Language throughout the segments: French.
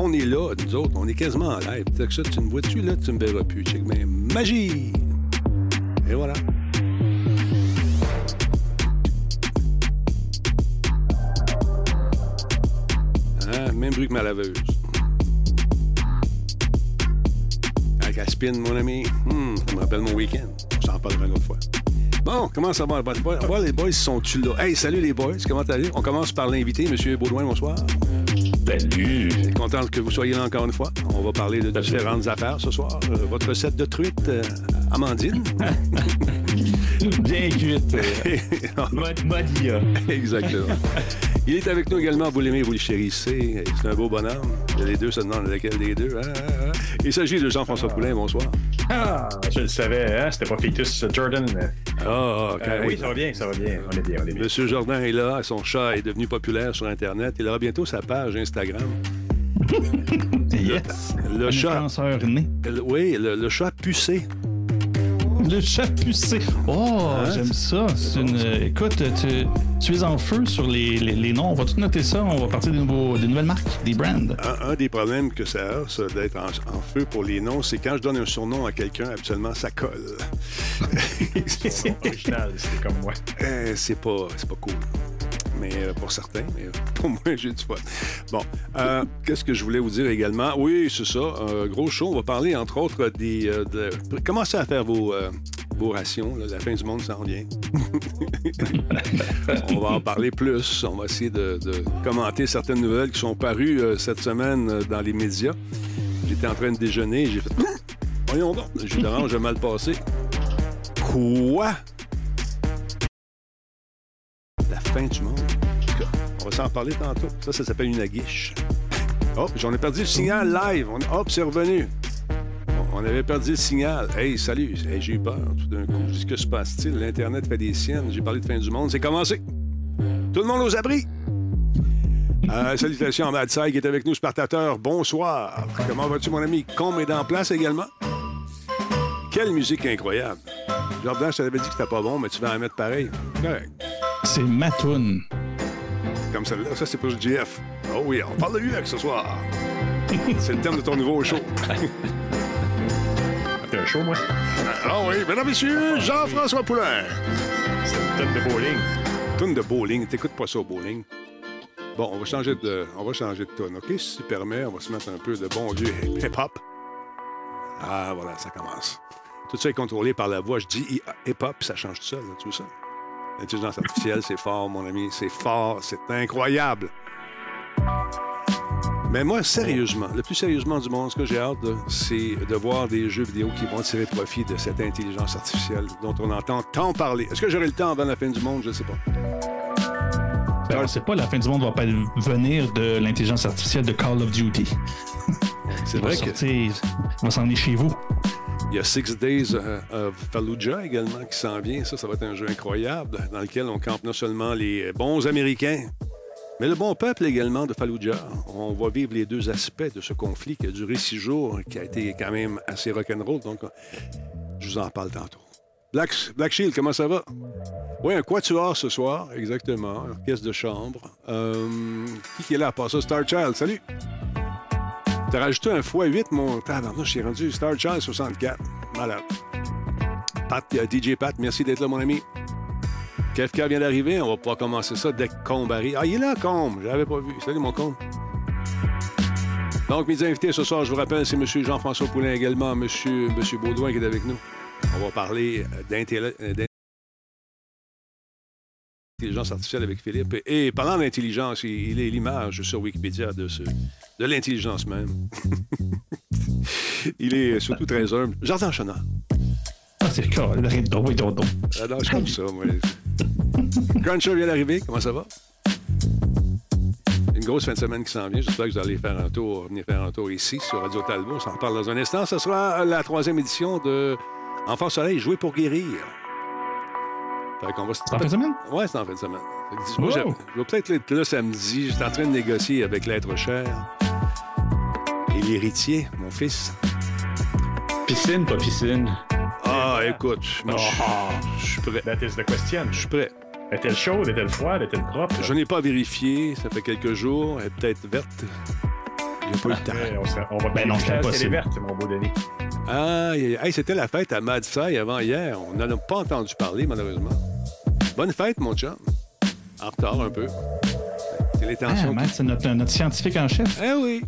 On est là, nous autres, on est quasiment en live. que ça, tu me vois-tu là, tu me verras plus. Check, mais magie! Et voilà. Hein, même bruit que ma laveuse. La spin, mon ami, hmm, ça me rappelle mon week-end. J'en parlerai une autre fois. Bon, comment ça va? Bon, les boys sont-tu là? Hey, salut les boys, comment allez? On commence par l'invité, M. Baudouin, bonsoir. Salut! Je suis content que vous soyez là encore une fois? On va parler de différentes affaires ce soir. Euh, votre recette de truite, euh, Amandine? Bien cuite. Modia. Exactement. Il est avec nous également, vous l'aimez, vous le chérissez. C'est un beau bonhomme. Les deux se demandent lequel des deux. Ah. Il s'agit de Jean-François Poulain, bonsoir. Ah, je le savais, hein? C'était pas Fictus Jordan. Ah, OK. Euh, oui, ça va bien, ça va bien. On est bien, on est bien. Monsieur Jordan est là, son chat est devenu populaire sur Internet. Il aura bientôt sa page Instagram. yes. Le, le chat. Né. Oui, le, le chat pucé. Le chat pucé. Oh, hein? j'aime ça. Une... Écoute, tu, tu, es en feu sur les, les, les, noms. On va tout noter ça. On va partir des, nouveaux, des nouvelles marques, des brands. Un, un, des problèmes que ça a, ça, d'être en, en, feu pour les noms, c'est quand je donne un surnom à quelqu'un, habituellement, ça colle. c'est original, c'est comme moi. Euh, c'est pas, pas cool mais euh, pour certains, mais euh, pour moi, j'ai du fun. Bon, euh, qu'est-ce que je voulais vous dire également? Oui, c'est ça, gros show. On va parler, entre autres, des... De... Commencez à faire vos, vos rations. La fin du monde s'en vient. on va en parler plus. On va essayer de, commenter certaines nouvelles qui sont parues cette semaine dans les médias. J'étais en train de déjeuner j'ai fait... Voyons donc, j'ai d'orange mal passé. Quoi? La fin du monde. On va s'en parler tantôt. Ça, ça s'appelle une aguiche. Oh, j'en ai perdu le signal live. Hop, c'est revenu. On avait perdu le signal. Hey, salut. Hey, j'ai eu peur tout d'un coup. Je dis, que se passe-t-il? L'Internet fait des siennes. J'ai parlé de fin du monde. C'est commencé. Tout le monde aux abris. Euh, salutations à Madsai qui est avec nous, Spartateur. Bonsoir. Comment vas-tu, mon ami? Combe est en place également. Quelle musique incroyable. Jordan, je t'avais dit que c'était pas bon, mais tu vas en mettre pareil. Correct. C'est Matoun. Comme celle-là, ça c'est pour le GF. Oh oui, on parle de UX ce soir. c'est le thème de ton nouveau show. T'es un show, moi? Ah oui, mesdames, messieurs, Jean-François Poulain. C'est une tonne de bowling. Tonne de bowling. T'écoutes pas ça au bowling. Bon, on va changer de, on va changer de tonne, OK? Si tu permets, on va se mettre un peu de bon vieux hip-hop. Ah, voilà, ça commence. Tout ça est contrôlé par la voix. Je dis hip-hop, ça change tout seul, là, tout ça? L'intelligence artificielle, c'est fort, mon ami. C'est fort, c'est incroyable. Mais moi, sérieusement, le plus sérieusement du monde, ce que j'ai hâte, c'est de voir des jeux vidéo qui vont tirer profit de cette intelligence artificielle dont on entend tant parler. Est-ce que j'aurai le temps avant la fin du monde? Je ne sais pas. Ben, on ne sait pas, la fin du monde va pas venir de l'intelligence artificielle de Call of Duty. C'est vrai que... Il va s'en aller chez vous. Il y a Six Days of Fallujah également qui s'en vient. Ça, ça va être un jeu incroyable dans lequel on campe non seulement les bons Américains, mais le bon peuple également de Fallujah. On va vivre les deux aspects de ce conflit qui a duré six jours, qui a été quand même assez rock'n'roll. Donc, je vous en parle tantôt. Black, Shield, comment ça va? Oui, un quatuor ce soir, exactement. Orchestre de chambre. Euh, qui est là à ça? Star Child, salut! T'as rajouté un x8, mon je suis rendu Star Child 64. Malade. Pat, DJ Pat, merci d'être là, mon ami. KFK vient d'arriver, on va pouvoir commencer ça dès que Combe arrive. Ah, il est là, Combe, je l'avais pas vu. Salut, mon Combe. Donc, mes invités ce soir, je vous rappelle, c'est M. Jean-François Poulain également, M. Monsieur, Monsieur Baudouin qui est avec nous. On va parler d'intelligence artificielle avec Philippe. Et parlant d'intelligence, il est l'image sur Wikipédia de, ce, de l'intelligence même. il est surtout très humble. Jardin Chenard. Ah, c'est le cas. Oui, donc, donc. Ah non, je comme ça, moi. Cruncher vient d'arriver. Comment ça va? Une grosse fin de semaine qui s'en vient. J'espère que vous allez faire un tour, venir faire un tour ici sur Radio Talbot. On s'en parle dans un instant. Ce sera la troisième édition de Enfant Soleil, jouer pour guérir. Fait qu'on va se... C'est en fin de semaine? Ouais, c'est en fin de semaine. Moi, wow. je vais peut-être être là samedi. J'étais en train de négocier avec l'être cher l'héritier, mon fils. Piscine, pas piscine. Ah, écoute, moi, Ah, je suis prêt. that is the question. Je suis prêt. Est-elle chaude, est-elle froide, est-elle propre? Je n'ai pas vérifié, ça fait quelques jours. Elle est peut-être verte. J'ai pas eu le temps. Ouais, on, va Ben non, c'est verte, mon beau Denis. Ah, hey, c'était la fête à Madsai avant hier. On n'en a pas entendu parler, malheureusement. Bonne fête, mon chum. En retard un peu. C'est les Ah, tensions. Matt, c'est notre, notre scientifique en chef. Eh oui.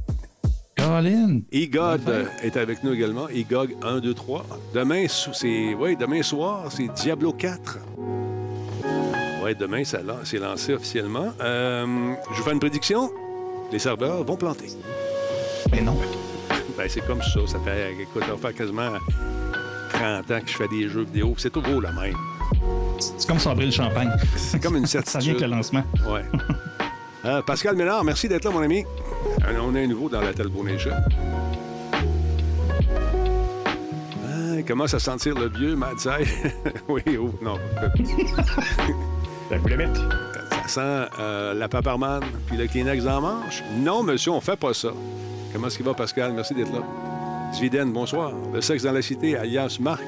Colin. Bonne euh, est avec nous également. Egog 1, 2, 3. Demain, c'est, ouais, demain soir, c'est Diablo 4. Oui, demain, ça c'est lancé officiellement. Euh, je vous fais une prédiction. Les serveurs vont planter. Mais non. Ben, c'est comme ça. Ça fait, écoute, ça quasiment 30 ans que je fais des jeux vidéo. C'est toujours le même. C'est comme sabrer le champagne. C'est comme une Ça vient certitude. le lancement. Ouais. Euh, Pascal Ménard, merci d'être là, mon ami. Euh, On est à nouveau dans la Talbot Nation. Ah, il commence à sentir le vieux Madsai. oui, oh, non. Vous l'aimez? Ça sent euh, la paparman puis le Kleenex en manche. Non, monsieur, on fait pas ça. Comment est-ce qu'il va, Pascal? Merci d'être là. Zviden, bonsoir. Le sexe dans la cité, alias Marc.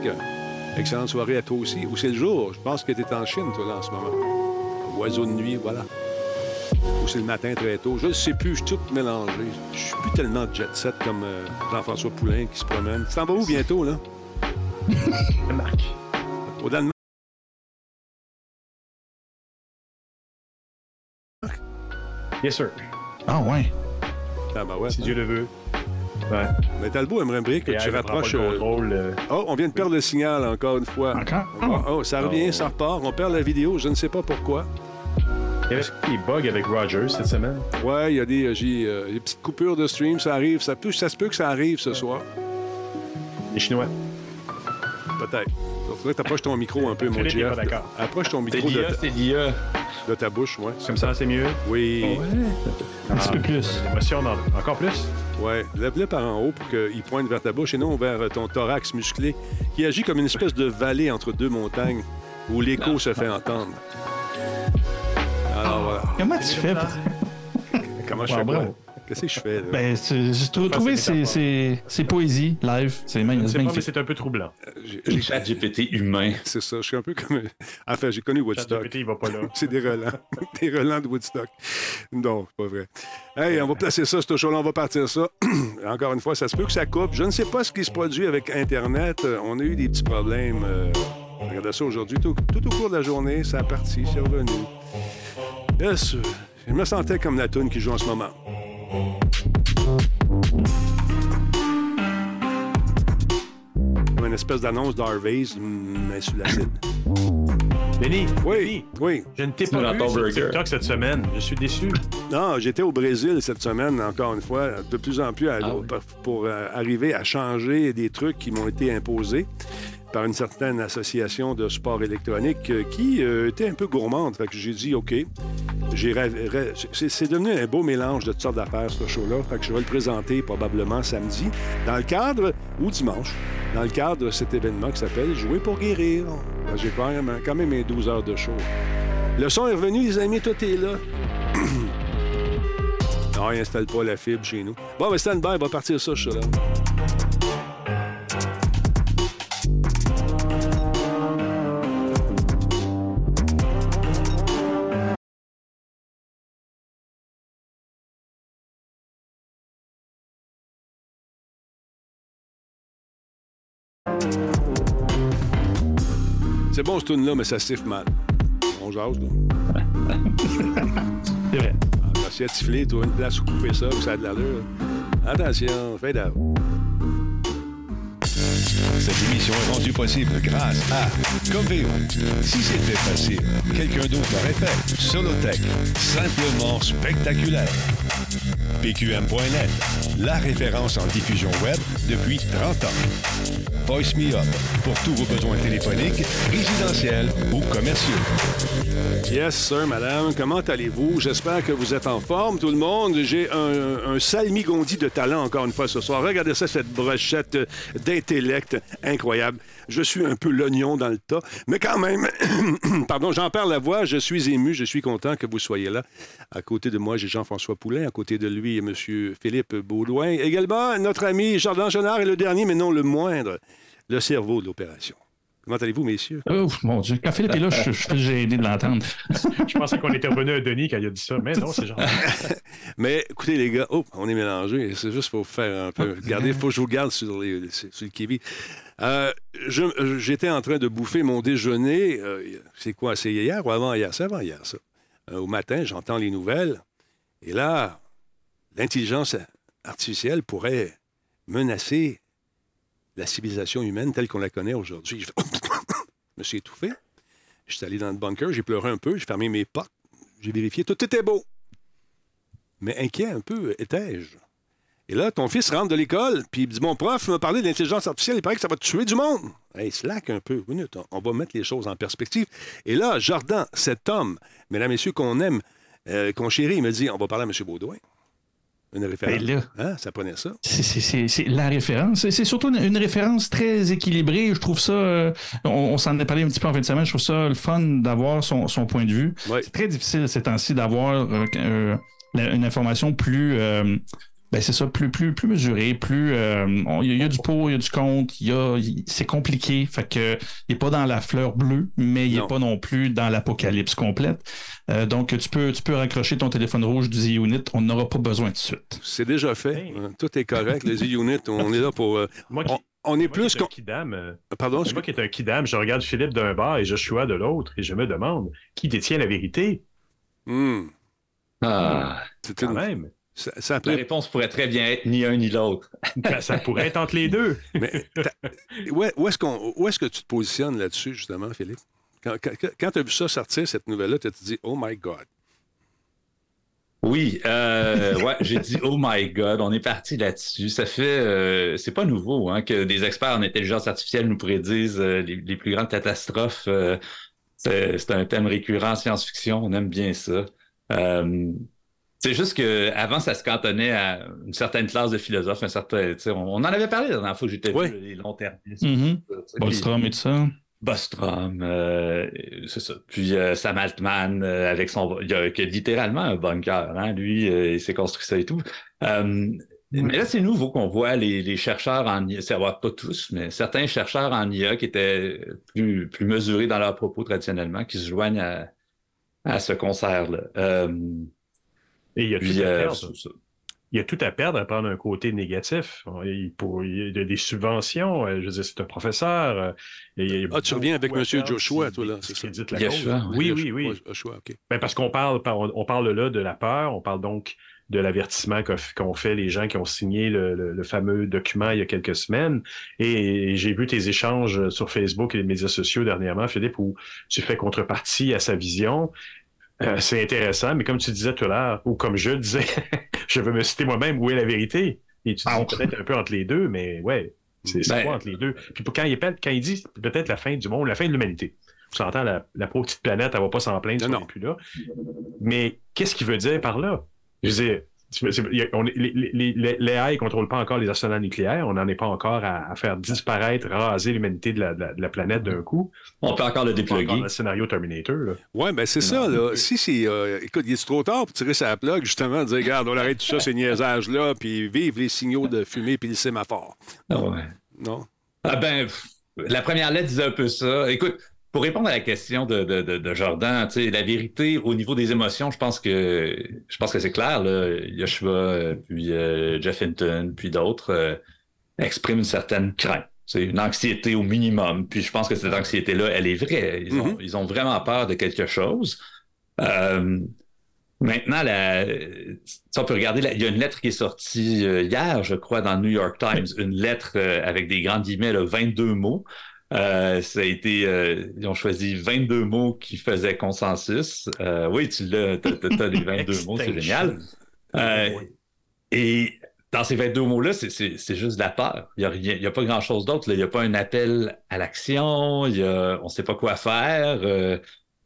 Excellente soirée à toi aussi. Ou c'est le jour? Je pense que tu es en Chine, toi, là, en ce moment. Oiseau de nuit, voilà. Ou c'est le matin très tôt. Je ne sais plus, je suis tout mélangé. Je suis plus tellement jet set comme euh, Jean-François Poulain qui se promène. Tu t'en vas où bientôt, là? Marc. Au Danemark? Yes, sir. Ah, ouais. Ah, ben ouais. Si Dieu le veut. Ouais. Mais Talbot aimerait bien que Et tu rapproches... euh, contrôle. euh, Oh, on vient de perdre le signal encore une fois. Encore? Oh, oh, ça revient, Oh. ça repart. On perd la vidéo, je ne sais pas pourquoi. Il y avait des bugs avec Rogers cette semaine. Ouais, il y a des, j'ai, euh, des petites coupures de stream, ça arrive. Ça, peut, ça se peut que ça arrive ce soir. Les Chinois. Peut-être. Il faudrait que tu approches ton micro un peu, mon Jeff. pas d'accord. Approche ton micro de, l'IA, ta- c'est l'IA. de ta bouche, ouais. Comme ça, c'est mieux? Oui. Un petit peu plus. L'émotion, non. Encore plus? Ouais. Lève-le par en haut pour qu'il pointe vers ta bouche et non vers ton thorax musclé qui agit comme une espèce de vallée entre deux montagnes où l'écho se fait entendre. Comment tu fais? Pour... Comment je fais bravo. Qu'est-ce que je fais là? Ben, c'est- j'ai trou- trouvé c'est c'est métaphore. c'est- c'est poésie live. C'est pas, mais magnifique. c'est un peu troublant. J'ai- Le chat GPT humain. C'est ça, je suis un peu comme. Enfin, j'ai connu Woodstock. ChatGPT, il va pas là. C'est des relents. des relents de Woodstock. Non, c'est pas vrai. Hey, on va placer ça, ce show-là, on va partir ça. Encore une fois, ça se peut que ça coupe. Je ne sais pas ce qui se produit avec Internet. Euh, On a eu des petits problèmes. Euh, regardez ça aujourd'hui. Tout, tout au cours de la journée, ça a parti, c'est revenu. Yes, je me sentais comme la toune qui joue en ce moment. Comme une espèce d'annonce d'Harvey's, mais sur l'acide. Denis, Oui, Denis, oui. je ne t'ai pas vu sur. TikTok cette semaine. Je suis déçu. Non, j'étais au Brésil cette semaine, encore une fois, de plus en plus à- Ah oui. pour, pour, euh, arriver à changer des trucs qui m'ont été imposés par une certaine association de sport électronique euh, qui euh, était un peu gourmande. Fait que j'ai dit, OK, c'est devenu un beau mélange de toutes sortes d'affaires, ce show-là. Fait que je vais le présenter probablement samedi, dans le cadre, ou dimanche, dans le cadre de cet événement qui s'appelle Jouer pour guérir. Ben, J'ai quand même, quand même mes 12 heures de show. Le son est revenu, les amis, tout est là. Non, il installe pas la fibre chez nous. Bon, ben stand by, on va partir ça, je suis là. C'est bon, ce tune-là, mais ça siffle mal. On jase, là. C'est vrai. Ah, si à tiffler, tu as une place où couper ça, où ça a de l'allure. Attention, fade out. Cette émission est rendue possible grâce à Coveo. Si c'était facile, quelqu'un d'autre l'aurait fait. Solotech, simplement spectaculaire. PQM.net, la référence en diffusion web depuis 30 ans. Voice Me pour tous vos besoins téléphoniques, résidentiels ou commerciaux. Yes, sir, madame. Comment allez-vous? J'espère que vous êtes en forme, tout le monde. J'ai un, un salmigondi de talent encore une fois ce soir. Regardez ça, cette brochette d'intellect incroyable. Je suis un peu l'oignon dans le tas, mais quand même, pardon, j'en perds la voix. Je suis ému, je suis content que vous soyez là. À côté de moi, j'ai Jean-François Poulain. À côté de lui, M. Philippe Baudouin. Également, notre ami Jordan Genard est le dernier, mais non le moindre, le cerveau de l'opération. Comment allez-vous, messieurs? Oh, mon Dieu, quand Philippe est là, je, suis gêné de l'entendre. Je pensais qu'on était revenu à Denis quand il a dit ça, mais non, c'est genre. Mais écoutez, les gars, oh, on est mélangés. C'est juste pour vous faire un peu. Regardez, il faut que je vous garde sur, les, sur le kiwi. Euh, je- J'étais en train de bouffer mon déjeuner. euh, c'est quoi? C'est hier ou avant hier? C'est avant hier, ça. Euh, au matin, j'entends les nouvelles. Et là, l'intelligence artificielle pourrait menacer la civilisation humaine telle qu'on la connaît aujourd'hui. Je me suis étouffé. Je suis allé dans le bunker, j'ai pleuré un peu, j'ai fermé mes portes, j'ai vérifié, tout était beau. Mais inquiet un peu étais-je? Et là, ton fils rentre de l'école, puis il dit Mon prof m'a parlé de l'intelligence artificielle, il paraît que ça va tuer du monde. Hey, slack un peu. Minute, on- on va mettre les choses en perspective. Et là, Jordan, cet homme, mesdames, messieurs, qu'on aime, euh, qu'on chérit, il me dit On va parler à M. Baudouin. Une référence. Ben là. Hein, ça prenait ça. C'est- la référence. C'est- C'est surtout une, une référence très équilibrée. Je trouve ça. euh, on on s'en est parlé un petit peu en fin de semaine. Je trouve ça le fun d'avoir son, son point de vue. Ouais. C'est très difficile ces temps-ci d'avoir euh, euh, une information plus. Ben c'est ça, plus, plus, plus mesurée, plus. euh, Il y, a- il y a du pour, il y a du contre, il y a- c'est compliqué. Fait que il n'est pas dans la fleur bleue, mais il n'est pas non plus dans l'apocalypse complète. Euh, donc tu peux, tu peux raccrocher ton téléphone rouge du Z-Unit, on n'aura pas besoin de suite. C'est déjà fait. Hey. Hein, Tout est correct. Les units, on est là pour. euh, Moi qui, on, on est moi plus qu'on. kidam, euh, Pardon, moi qui est un kidam, je regarde Philippe d'un bord et Joshua de l'autre, et je me demande qui détient la vérité, Hmm. Ah, C'est quand une- même. Ça, ça a la réponse pourrait très bien être ni un ni l'autre. Ben, ça pourrait être entre les deux. Mais où, est- est-ce qu'on- où est-ce que tu te positionnes là-dessus, justement, Philippe? Quand, tu as vu ça sortir, cette nouvelle-là, tu te dit, oh my God? Oui, euh, ouais, j'ai dit oh my god, on est parti là-dessus. Ça fait, euh, c'est pas nouveau hein, que des experts en intelligence artificielle nous prédisent euh, les, les plus grandes catastrophes. euh, c'est c'est un thème récurrent en science-fiction, on aime bien ça. C'est juste que avant ça se cantonnait à une certaine classe de philosophes, un certain, tu sais, on, on en avait parlé la dernière fois que j'étais Oui. vu, les longs. Mhm. Bostrom et tout ça. Bostrom, euh, c'est ça. Puis euh, Sam Altman euh, avec son, il a que littéralement un bunker, hein, lui, euh, il s'est construit ça et tout. Euh, Mais là, c'est nouveau qu'on voit les, les chercheurs en IA, c'est pas tous, mais certains chercheurs en IA qui étaient plus, plus mesurés dans leurs propos traditionnellement, qui se joignent à, à ce concert-là. Et il y a tout à euh, perdre. Il y a tout à perdre à prendre un côté négatif. Il, pour, il y a des subventions. euh, Je veux dire, c'est un professeur. euh, et il y a Ah, tu reviens avec M. Joshua, toi, là, c'est ça. la Joshua, cause. oui. Oui, oui, Joshua. Ben, parce qu'on parle, par- on parle là de la peur, on parle donc de l'avertissement qu'ont fait les gens qui ont signé le, le- le fameux document il y a quelques semaines. Et j'ai vu tes échanges sur Facebook et les médias sociaux dernièrement, Philippe, où tu fais contrepartie à sa vision. Euh, c'est intéressant, mais comme tu disais tout à l'heure, ou comme je disais, je veux me citer moi-même, où est la vérité? Et tu dis Ah. peut-être un peu entre les deux, mais ouais, c'est Ben- quoi entre les deux? Puis quand il, appelle, quand il dit peut-être la fin du monde, la fin de l'humanité. Tu s'entend, la, la pauvre petite planète, elle va pas s'en plaindre si Non, on non. n'est plus là. Mais qu'est-ce qu'il veut dire par là? Je veux dire, on est- les, les, les, l'AI ne contrôle pas encore les arsenals nucléaires. On n'en est pas encore à, à faire disparaître, raser l'humanité de la, de la- de la planète d'un coup. On peut encore le déploguer. le scénario Terminator. Oui, ben c'est ça, là. Si c'est. euh, écoute, il est trop tard pour tirer sa plug, justement, dire, regarde, on arrête tout ça, ces niaisages-là, puis vive les signaux de fumée puis le sémaphore. Ah ouais. Non? Ah ben, la première lettre disait un peu ça. Écoute, pour répondre à la question de, de, de, de Jordan, tu sais, la vérité au niveau des émotions, je pense que je pense que c'est clair. Là, Yoshua, euh, puis euh, Jeff Hinton, puis d'autres euh, expriment une certaine crainte. C'est une anxiété au minimum. Puis je pense que cette anxiété-là, elle est vraie. Ils ont, Mhm. ils ont vraiment peur de quelque chose. Euh, Maintenant, la, on peut regarder, la- il y a une lettre qui est sortie euh, hier, je crois, dans le New York Times, une lettre euh, avec des grandes guillemets, là, 22 mots. Euh, ça a été, euh, ils ont choisi 22 mots qui faisaient consensus. Euh, oui, tu l'as, t'as, les 22 mots, c'est génial. Euh, Oui. Et dans ces 22 mots-là, c'est, juste de la peur. Il n'y a, pas grand-chose d'autre. Il n'y a pas un appel à l'action. Il y a, on ne sait pas quoi faire.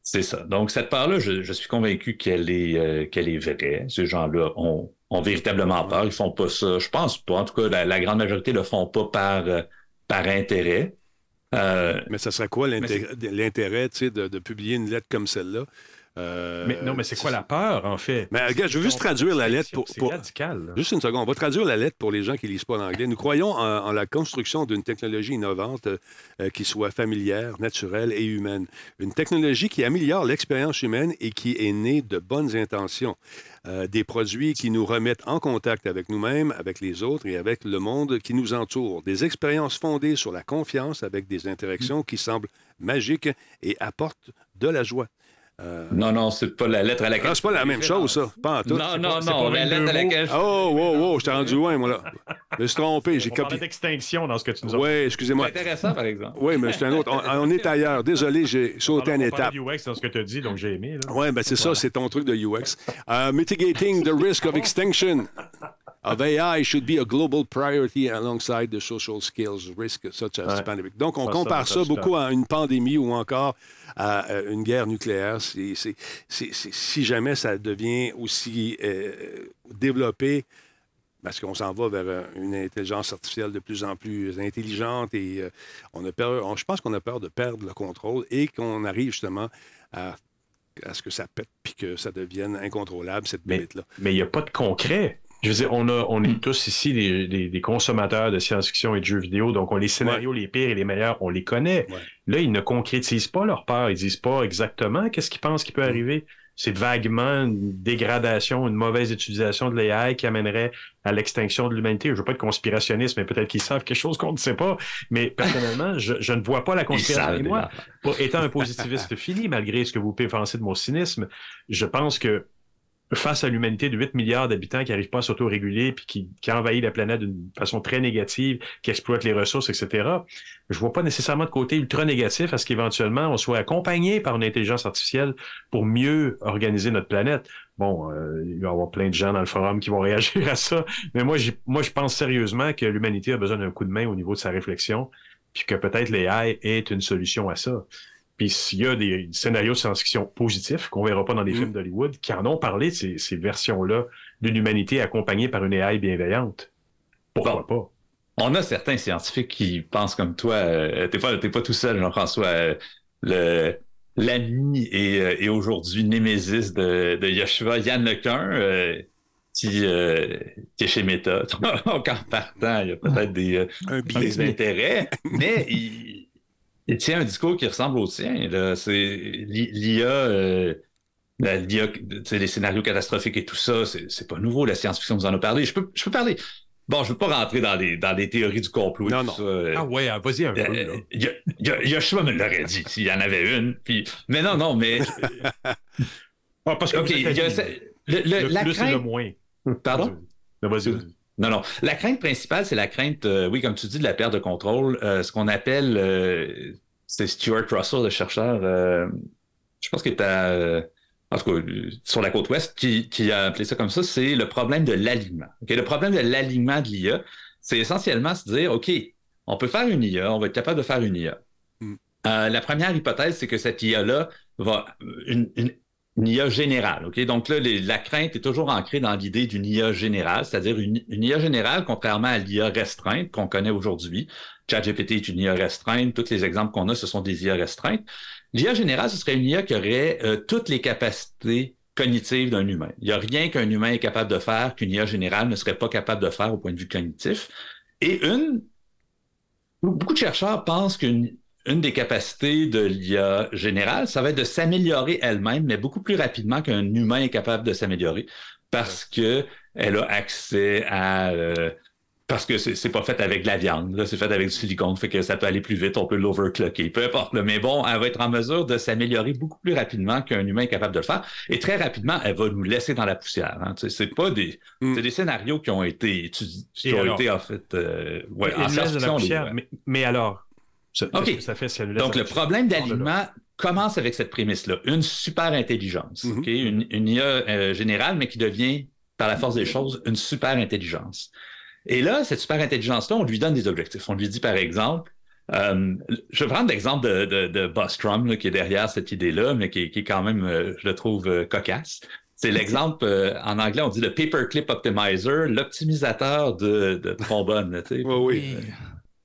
c'est ça. Donc, cette peur-là, je, je suis convaincu qu'elle est, qu'elle est vraie. Ces gens-là ont, ont véritablement peur. Ils font pas ça. Je pense pas. En tout cas, la, la grande majorité le font pas par, par intérêt. Euh, Mais ça serait quoi l'intérêt, de publier une lettre comme celle-là? Euh, Mais non, mais c'est quoi la peur, en fait? Mais regarde, je veux juste traduire la lettre pour. Radical. Juste une seconde. On va traduire la lettre pour les gens qui ne lisent pas l'anglais. Nous croyons en, en la construction d'une technologie innovante euh, euh, qui soit familière, naturelle et humaine. Une technologie qui améliore l'expérience humaine et qui est née de bonnes intentions. Euh, des produits qui nous remettent en contact avec nous-mêmes, avec les autres et avec le monde qui nous entoure. Des expériences fondées sur la confiance avec des interactions qui semblent magiques et apportent de la joie. Euh, Non, non, c'est pas la lettre à laquelle. ah, c'est pas la même chose, ça. Pas en tout. Non, non, c'est non, pas la 22 lettre à laquelle. Oh, wow, wow, je t'ai rendu loin, moi, là. Je me suis trompé, j'ai copié. d'extinction dans ce que tu nous as Oui, C'est excusez-moi. intéressant, par exemple. Oui, mais c'est un autre. On, on est ailleurs. Désolé, j'ai sauté une étape. UX dans ce que tu as dit, donc j'ai aimé. Oui, ben c'est ça, c'est ton truc de UX. Uh, mitigating the risk of extinction of AI should be a global priority alongside the social skills risk such as Ouais. pandemic. Donc, on Ça, compare ça, beaucoup à une pandémie ou encore à euh, une guerre nucléaire. Si jamais ça devient aussi euh, développé, parce qu'on s'en va vers euh, une intelligence artificielle de plus en plus intelligente et euh, on a peur, on- je pense qu'on a peur de perdre le contrôle et qu'on arrive justement à, à ce que ça pète puis que ça devienne incontrôlable, cette Mais- bête-là. Mais il n'y a pas de concret. Je veux dire, on, a, on est tous ici des, des- des consommateurs de science-fiction et de jeux vidéo, donc on les scénarios les pires et les meilleurs, on les connaît. Ouais. Là, ils ne concrétisent pas leur peur, ils disent pas exactement qu'est-ce qu'ils pensent qui peut arriver. C'est vaguement une dégradation, une mauvaise utilisation de l'AI qui amènerait à l'extinction de l'humanité. Je ne veux pas être conspirationniste, mais peut-être qu'ils savent quelque chose qu'on ne sait pas. Mais personnellement, je, je ne vois pas la conspiration. moi, étant un positiviste fini, malgré ce que vous pouvez penser de mon cynisme, je pense que face à l'humanité de 8 milliards d'habitants qui n'arrivent pas à s'autoréguler puis qui, qui envahit la planète d'une façon très négative, qui exploite les ressources, etc., je vois pas nécessairement de côté ultra négatif à ce qu'éventuellement on soit accompagné par une intelligence artificielle pour mieux organiser notre planète. Bon, euh, il va y avoir plein de gens dans le forum qui vont réagir à ça, mais moi, moi je pense sérieusement que l'humanité a besoin d'un coup de main au niveau de sa réflexion, puis que peut-être l'AI est une solution à ça. Puis s'il y a des scénarios de science-fiction positifs qu'on verra pas dans des Mm. films d'Hollywood, qui en ont parlé de ces, ces versions-là d'une humanité accompagnie par une AI bienveillante, pourquoi pas? On a certains scientifiques qui pensent comme toi. Euh, t'es pas, t'es pas tout seul, Jean-François. Euh, le, l'ami et, euh, et aujourd'hui Némésis de, de Yoshua, Yann Lequin, euh, qui, euh, qui est chez Meta. Donc, en partant, il y a peut-être des, euh, Un des intérêts, mais il, il tient un discours qui ressemble au l'i- l'IA, euh, sais, les scénarios catastrophiques et tout ça, c'est pas nouveau. La science-fiction, vous en a parlé. Je peux, je peux parler. Bon, je veux pas rentrer dans les, dans les théories du complot et Non, tout non. ça. euh, Ah ouais, ah, vas-y un peu. euh, Yo- Yo- Yoshua me l'aurait dit s'il y en avait une. Puis... Mais non, non, mais. Ah, parce que y a- le- le- le la plus et le moins. Pardon? Vas-y. Non, non. La crainte principale, c'est la crainte, euh, oui, comme tu dis, de la perte de contrôle. euh, ce qu'on appelle, euh, c'est Stuart Russell, le chercheur, euh, je pense qu'il est à, euh, en tout cas, sur la côte ouest, qui, qui a appelé ça comme ça, c'est le problème de l'alignement. OK? Le problème de l'alignement de l'IA, c'est essentiellement se dire, OK, on peut faire une IA, on va être capable de faire une IA. Mm. Euh, la première hypothèse, c'est que cette IA-là va, une, une, une IA générale. OK? Donc là, la crainte est toujours ancrée dans l'idée d'une IA générale, c'est-à-dire une, une IA générale, contrairement à l'IA restreinte qu'on connaît aujourd'hui. ChatGPT est une IA restreinte. Tous les exemples qu'on a, ce sont des IA restreintes. L'IA générale, ce serait une IA qui aurait euh, toutes les capacités cognitives d'un humain. Il n'y a rien qu'un humain est capable de faire qu'une IA générale ne serait pas capable de faire au point de vue cognitif. Et une, beaucoup de chercheurs pensent qu'une une des capacités de l'IA générale, ça va être de s'améliorer elle-même, mais beaucoup plus rapidement qu'un humain est capable de s'améliorer parce que elle a accès à euh, parce que c'est pas fait avec de la viande, là, c'est fait avec du silicone, fait que ça peut aller plus vite, on peut l'overclocker, peu importe. là. mais bon, elle va être en mesure de s'améliorer beaucoup plus rapidement qu'un humain est capable de le faire. Et très rapidement, elle va nous laisser dans la poussière. Hein. C'est pas des, Mm. c'est des scénarios qui ont été étudiés, qui ont alors? été en fait, euh, ouais, en la poussière, mais alors, ça- qu'est-ce OK. que ça fait si elle nous laisse Donc, le problème d'alignement commence avec cette prémisse-là. Une super intelligence, Mhm. OK? une, une IA euh, générale, mais qui devient, par la force des choses, une super intelligence. Et là, cette super intelligence-là, on lui donne des objectifs. On lui dit, par exemple, euh, je vais prendre l'exemple de, de, de Bostrom, là, qui est derrière cette idée-là, mais qui, est- qui est quand même, euh, je le trouve, euh, cocasse. C'est l'exemple, euh, en anglais, on dit le Paperclip Optimizer, l'optimisateur de, de trombone. là, tu sais. Oui, oui.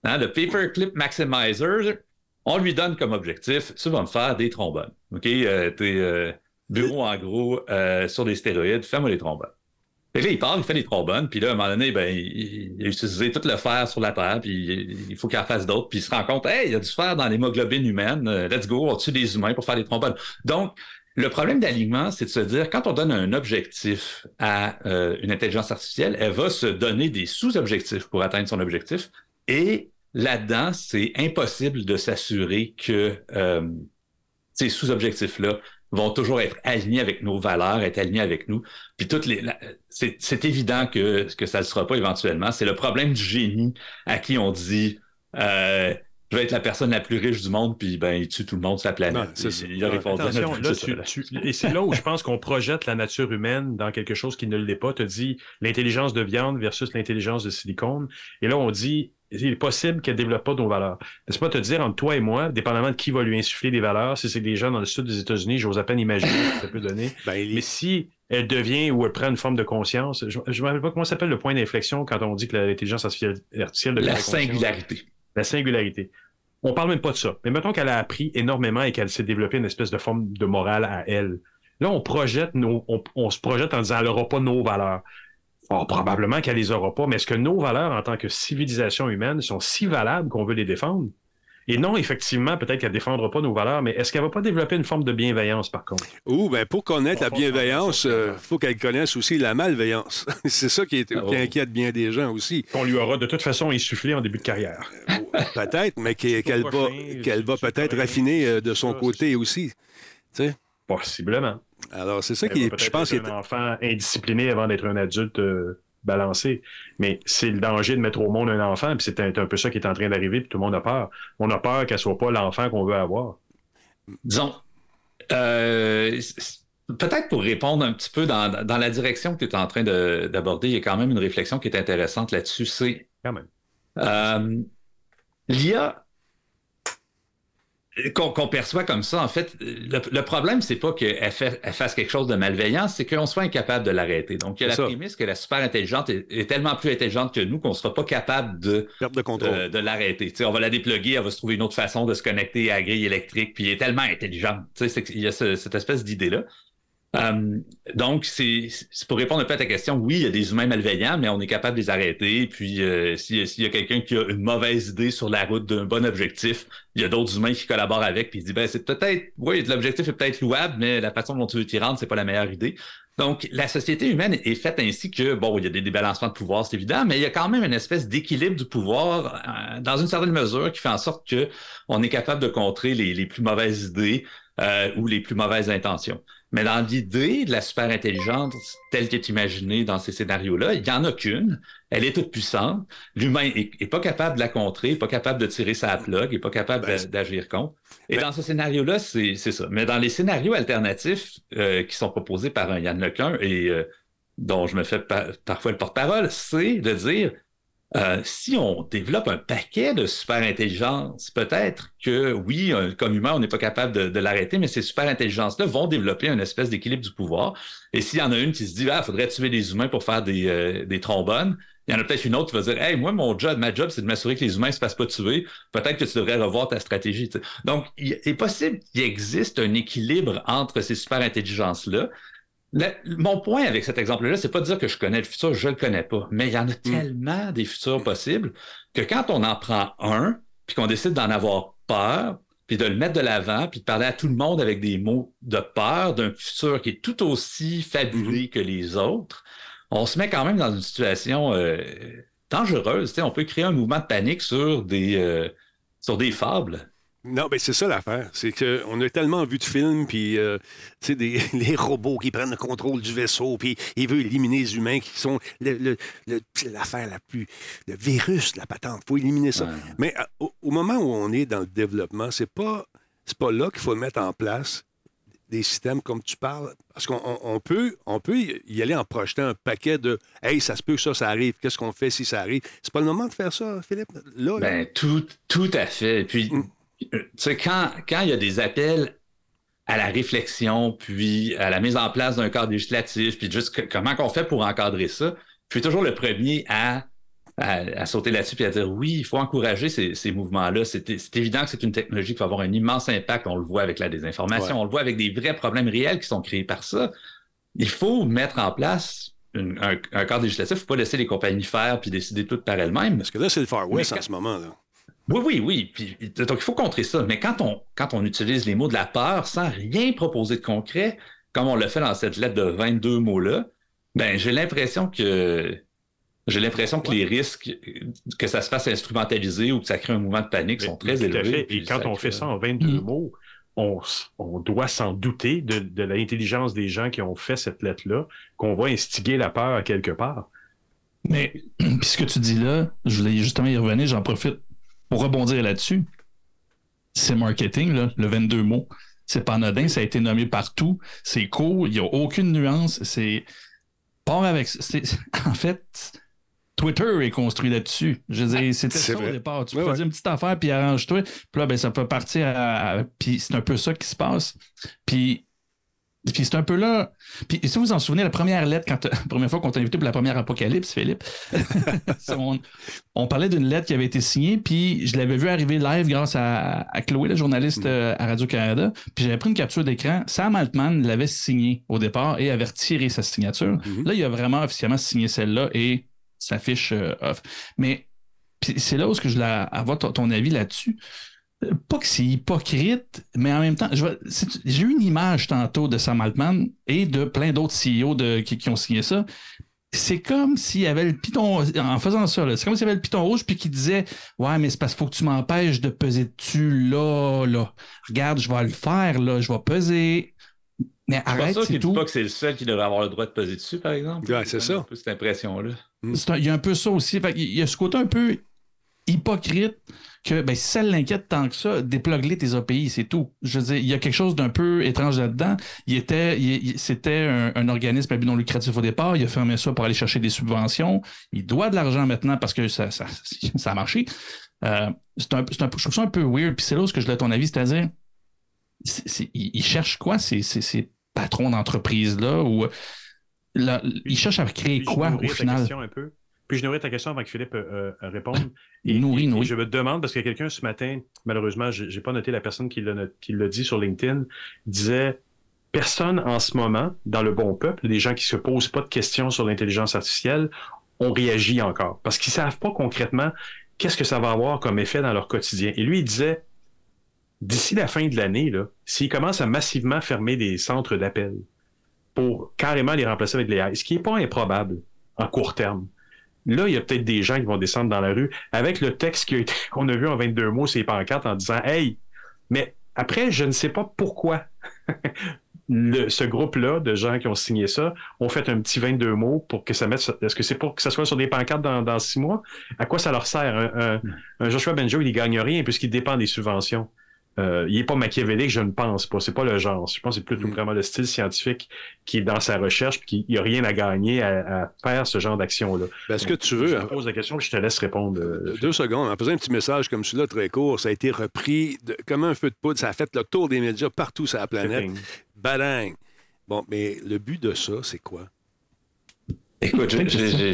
Hein, le Paperclip Maximizer, on lui donne comme objectif, tu vas me faire des trombones. OK? Euh, t'es, euh, bureau en gros euh, sur des stéroïdes, fais-moi les trombones. Que là, il part, il fait des trombones, puis là, à un moment donné, ben, il, il a utilisé tout le fer sur la Terre, puis il faut qu'il en fasse d'autres, puis il se rend compte, hey, il y a du fer dans l'hémoglobine humaine, euh, let's go, on tue des humains pour faire des trombones. Donc, le problème d'alignement, c'est de se dire, quand on donne un objectif à euh, une intelligence artificielle, elle va se donner des sous-objectifs pour atteindre son objectif. Et là-dedans, c'est impossible de s'assurer que euh, ces sous-objectifs-là vont toujours être alignés avec nos valeurs, être alignés avec nous. Puis toutes les, c'est évident que, que ça ne sera pas éventuellement. C'est le problème du génie à qui on dit euh, je vais être la personne la plus riche du monde, puis ben, il tue tout le monde sur la planète. il, a répondu Attention, là, tu, et c'est là où je pense qu'on projette la nature humaine dans quelque chose qui ne l'est pas. Tu dis l'intelligence de viande versus l'intelligence de silicone. Et là, on dit il est possible qu'elle ne développe pas nos valeurs. N'est-ce pas te dire entre toi et moi, dépendamment de qui va lui insuffler des valeurs, si c'est des gens dans le sud des États-Unis, j'ose à peine imaginer ce que ça peut donner. Ben, Mais si elle devient ou elle prend une forme de conscience, je ne me rappelle pas comment s'appelle le point d'inflexion quand on dit que l'intelligence artificielle de La singularité. La singularité. On parle même pas de ça. Mais mettons qu'elle a appris énormément et qu'elle s'est développée une espèce de forme de morale à elle. Là, on projette nos, on, se projette en disant elle n'aura pas nos valeurs. probablement qu'elle les aura pas, mais est-ce que nos valeurs en tant que civilisation humaine sont si valables qu'on veut les défendre? Et non, effectivement, peut-être qu'elle ne défendra pas nos valeurs, mais est-ce qu'elle ne va pas développer une forme de bienveillance, par contre? Ou, bien, pour connaître la bienveillance, il euh, faut qu'elle connaisse aussi la malveillance. C'est ça qui, est, oh. inquiète bien des gens aussi. Qu'on lui aura de toute façon insufflé en début de carrière. Euh, peut-être, mais qu'elle va, qu'elle va peut-être raffiner euh, de son côté aussi. Possiblement. Alors, c'est ça qui est. Je pense qu'il un enfant indiscipliné avant d'être un adulte balancer. Mais c'est le danger de mettre au monde un enfant, puis c'est un, peu ça qui est en train d'arriver, puis tout le monde a peur. On a peur qu'elle soit pas l'enfant qu'on veut avoir. Disons, euh, peut-être pour répondre un petit peu dans, la direction que tu es en train d'aborder, il y a quand même une réflexion qui est intéressante là-dessus. C'est. Quand même. Euh, L'IA qu'on perçoit comme ça, en fait, le, problème, c'est pas qu'elle fasse quelque chose de malveillant, c'est qu'on soit incapable de l'arrêter. Donc, il y a la prémisse que la super intelligente est, tellement plus intelligente que nous qu'on ne sera pas capable de, de, l'arrêter. On va la dépluguer, elle va se trouver une autre façon de se connecter à la grille électrique, puis elle est tellement intelligente. Il y a cette espèce d'idée-là. Euh, donc, c'est pour répondre un peu à ta question, oui, il y a des humains malveillants, mais on est capable de les arrêter. Puis, euh, s'il y a quelqu'un qui a une mauvaise idée sur la route d'un bon objectif, il y a d'autres humains qui collaborent avec, puis ils disent, ben, c'est peut-être, oui, l'objectif est peut-être louable, mais la façon dont tu veux t'y rendre, c'est pas la meilleure idée. Donc, la société humaine est faite ainsi que, bon, il y a des débalancements de pouvoir, c'est évident, mais il y a quand même une espèce d'équilibre du pouvoir euh, dans une certaine mesure qui fait en sorte que on est capable de contrer les, les plus mauvaises idées ou les plus mauvaises intentions. Mais dans l'idée de la super intelligence telle qu'elle est imaginée dans ces scénarios-là, il n'y en a qu'une. Elle est toute puissante. L'humain est, pas capable de la contrer, pas capable de tirer sa plug, est pas capable ben, d'agir contre. Et ben dans ce scénario-là, c'est ça. Mais dans les scénarios alternatifs euh, qui sont proposés par un Yann Lequin et euh, dont je me fais parfois le porte-parole, c'est de dire euh, si on développe un paquet de super intelligence, peut-être que oui, comme humain, on n'est pas capable de, l'arrêter, mais ces super intelligences-là vont développer une espèce d'équilibre du pouvoir. Et s'il y en a une qui se dit, ah, faudrait tuer des humains pour faire des, euh, des trombones, il y en a peut-être une autre qui va dire, hey, moi, mon job, ma job, c'est de m'assurer que les humains ne se fassent pas tuer. Peut-être que tu devrais revoir ta stratégie. Donc, il est possible qu'il existe un équilibre entre ces super intelligences-là mon point avec cet exemple-là, c'est pas de dire que je connais le futur, je le connais pas, mais il y en a mm. tellement des futurs possibles que quand on en prend un, puis qu'on décide d'en avoir peur, puis de le mettre de l'avant, puis de parler à tout le monde avec des mots de peur d'un futur qui est tout aussi fabulé mm-hmm. que les autres, on se met quand même dans une situation euh, dangereuse. on peut créer un mouvement de panique sur des, euh, sur des fables. Non, mais c'est ça l'affaire. C'est qu'on a tellement vu de films, puis, euh, tu sais, les robots qui prennent le contrôle du vaisseau, puis ils veulent éliminer les humains qui sont l'affaire la plus. le virus la patente. Il faut éliminer ça. Mais euh, au, moment où on est dans le développement, c'est pas, pas là qu'il faut mettre en place des systèmes comme tu parles. Parce qu'on peut, on peut y aller en projetant un paquet de Hey, ça se peut que ça, ça arrive. Qu'est-ce qu'on fait si ça arrive? C'est pas le moment de faire ça, Philippe? Là, Ben, tout, tout à fait. Puis. Mm. Euh, tu sais, quand, quand il y a des appels à la réflexion, puis à la mise en place d'un cadre législatif, puis juste comment qu'on fait pour encadrer ça, je suis toujours le premier à à, sauter là-dessus et à dire oui, il faut encourager ces, mouvements-là. C'est évident que c'est une technologie qui va avoir un immense impact. On le voit avec la désinformation, on le voit avec des vrais problèmes réels qui sont créés par ça. Il faut mettre en place un, cadre législatif. Il ne faut pas laisser les compagnies faire puis décider tout par elles-mêmes. Parce que là, c'est le Far West en ce moment. Là. Oui, oui, oui. Puis, donc, il faut contrer ça. Mais quand on, quand on utilise les mots de la peur sans rien proposer de concret, comme on le fait dans cette lettre de 22 mots-là, ben, j'ai l'impression que j'ai l'impression que les risques que ça se fasse instrumentaliser ou que ça crée un mouvement de panique sont très élevés. Et quand on fait ça en 22 mm. mots, on, doit s'en douter de, l'intelligence des gens qui ont fait cette lettre-là, qu'on va instiguer la peur à quelque part. Mais puisque tu dis là, je voulais justement y revenir, j'en profite pour rebondir là-dessus. C'est marketing, là, le 22 mots. C'est pas anodin, ça a été nommé partout. C'est court, il n'y a aucune nuance. C'est. Part avec. En fait, Twitter est construit là-dessus. Je veux dire, c'était ça au départ. Tu faisais une petite affaire, puis arrange-toi. Puis là, ben, ça peut partir à. Puis c'est un peu ça qui se passe. Puis. Puis c'est un peu là. Puis si vous vous en souvenez, la première lettre, quand, la première fois qu'on t'a invité pour la première apocalypse, Philippe, on, parlait d'une lettre qui avait été signée, puis je l'avais vu arriver live grâce à, Chloé, la journaliste mm. euh, à Radio-Canada. Puis j'avais pris une capture d'écran. Sam Altman l'avait signée au départ et avait retiré sa signature. Mm-hmm. Là, il a vraiment officiellement signé celle-là et s'affiche euh, off. Mais c'est là où je voulais avoir ton, avis là-dessus. Pas que c'est hypocrite, mais en même temps, j'ai eu une image tantôt de Sam Altman et de plein d'autres CEO de, qui, ont signé ça. C'est comme s'il y avait le piton, en faisant ça, c'est comme s'il y avait le piton rouge puis qui disait Ouais, mais c'est parce qu'il faut que tu m'empêches de peser dessus là, là. Regarde, je vais le faire, là, je vais peser. Mais arrête, c'est tout. pas que c'est le seul qui devrait avoir le droit de peser dessus, par exemple. Ouais, c'est ça. Un peu cette impression-là. Mm. il y a un peu ça aussi. il y a ce côté un peu hypocrite que ben, si ça l'inquiète tant que ça, déplogue-les tes API, c'est tout. Je veux dire, il y a quelque chose d'un peu étrange là-dedans. Il était, c'était un, organisme à but non lucratif au départ. Il a fermé ça pour aller chercher des subventions. Il doit de l'argent maintenant parce que ça, ça, a marché. Euh, c'est un, je trouve ça un peu weird. Puis c'est là où je voulais ton avis, c'est-à-dire, il, cherche quoi ces, ces patrons d'entreprise-là ou il cherche à créer quoi au final? Un peu. Puis je nourris ta question avant que Philippe euh, euh, réponde. Et, je me demande, parce que quelqu'un ce matin, malheureusement, je n'ai pas noté la personne qui l'a dit sur LinkedIn, disait personne en ce moment, dans le bon peuple, les gens qui se posent pas de questions sur l'intelligence artificielle, ont réagi encore. Parce qu'ils savent pas concrètement qu'est-ce que ça va avoir comme effet dans leur quotidien. Et lui, il disait, d'ici la fin de l'année, s'ils commencent à massivement fermer des centres d'appel, pour carrément les remplacer avec l'AI, ce qui n'est pas improbable en court terme. Là, il y a peut-être des gens qui vont descendre dans la rue avec le texte qu'on a, vu en 22 mots, c'est pancartes, en disant Hey, mais après, je ne sais pas pourquoi ce groupe-là de gens qui ont signé ça ont fait un petit 22 mots pour que ça mette. Est-ce que c'est pour que ça soit sur des pancartes dans, six mois? À quoi ça leur sert? Un, un Joshua Benjo, il ne gagne rien puisqu'il dépend des subventions. Euh, il n'est pas machiavélique, je ne pense pas. C'est pas le genre. Je pense que c'est plutôt mm. vraiment le style scientifique qui est dans sa recherche et qu'il n'y a rien à gagner à, faire ce genre d'action-là. Ben, est-ce que tu veux. Je te pose la question et je te laisse répondre. Euh, deux secondes. En faisant un petit message comme celui-là, très court, ça a été repris comme un feu de poudre. Ça a fait le tour des médias partout sur la planète. Badang. Bon, mais le but de ça, c'est quoi? Écoute, j'ai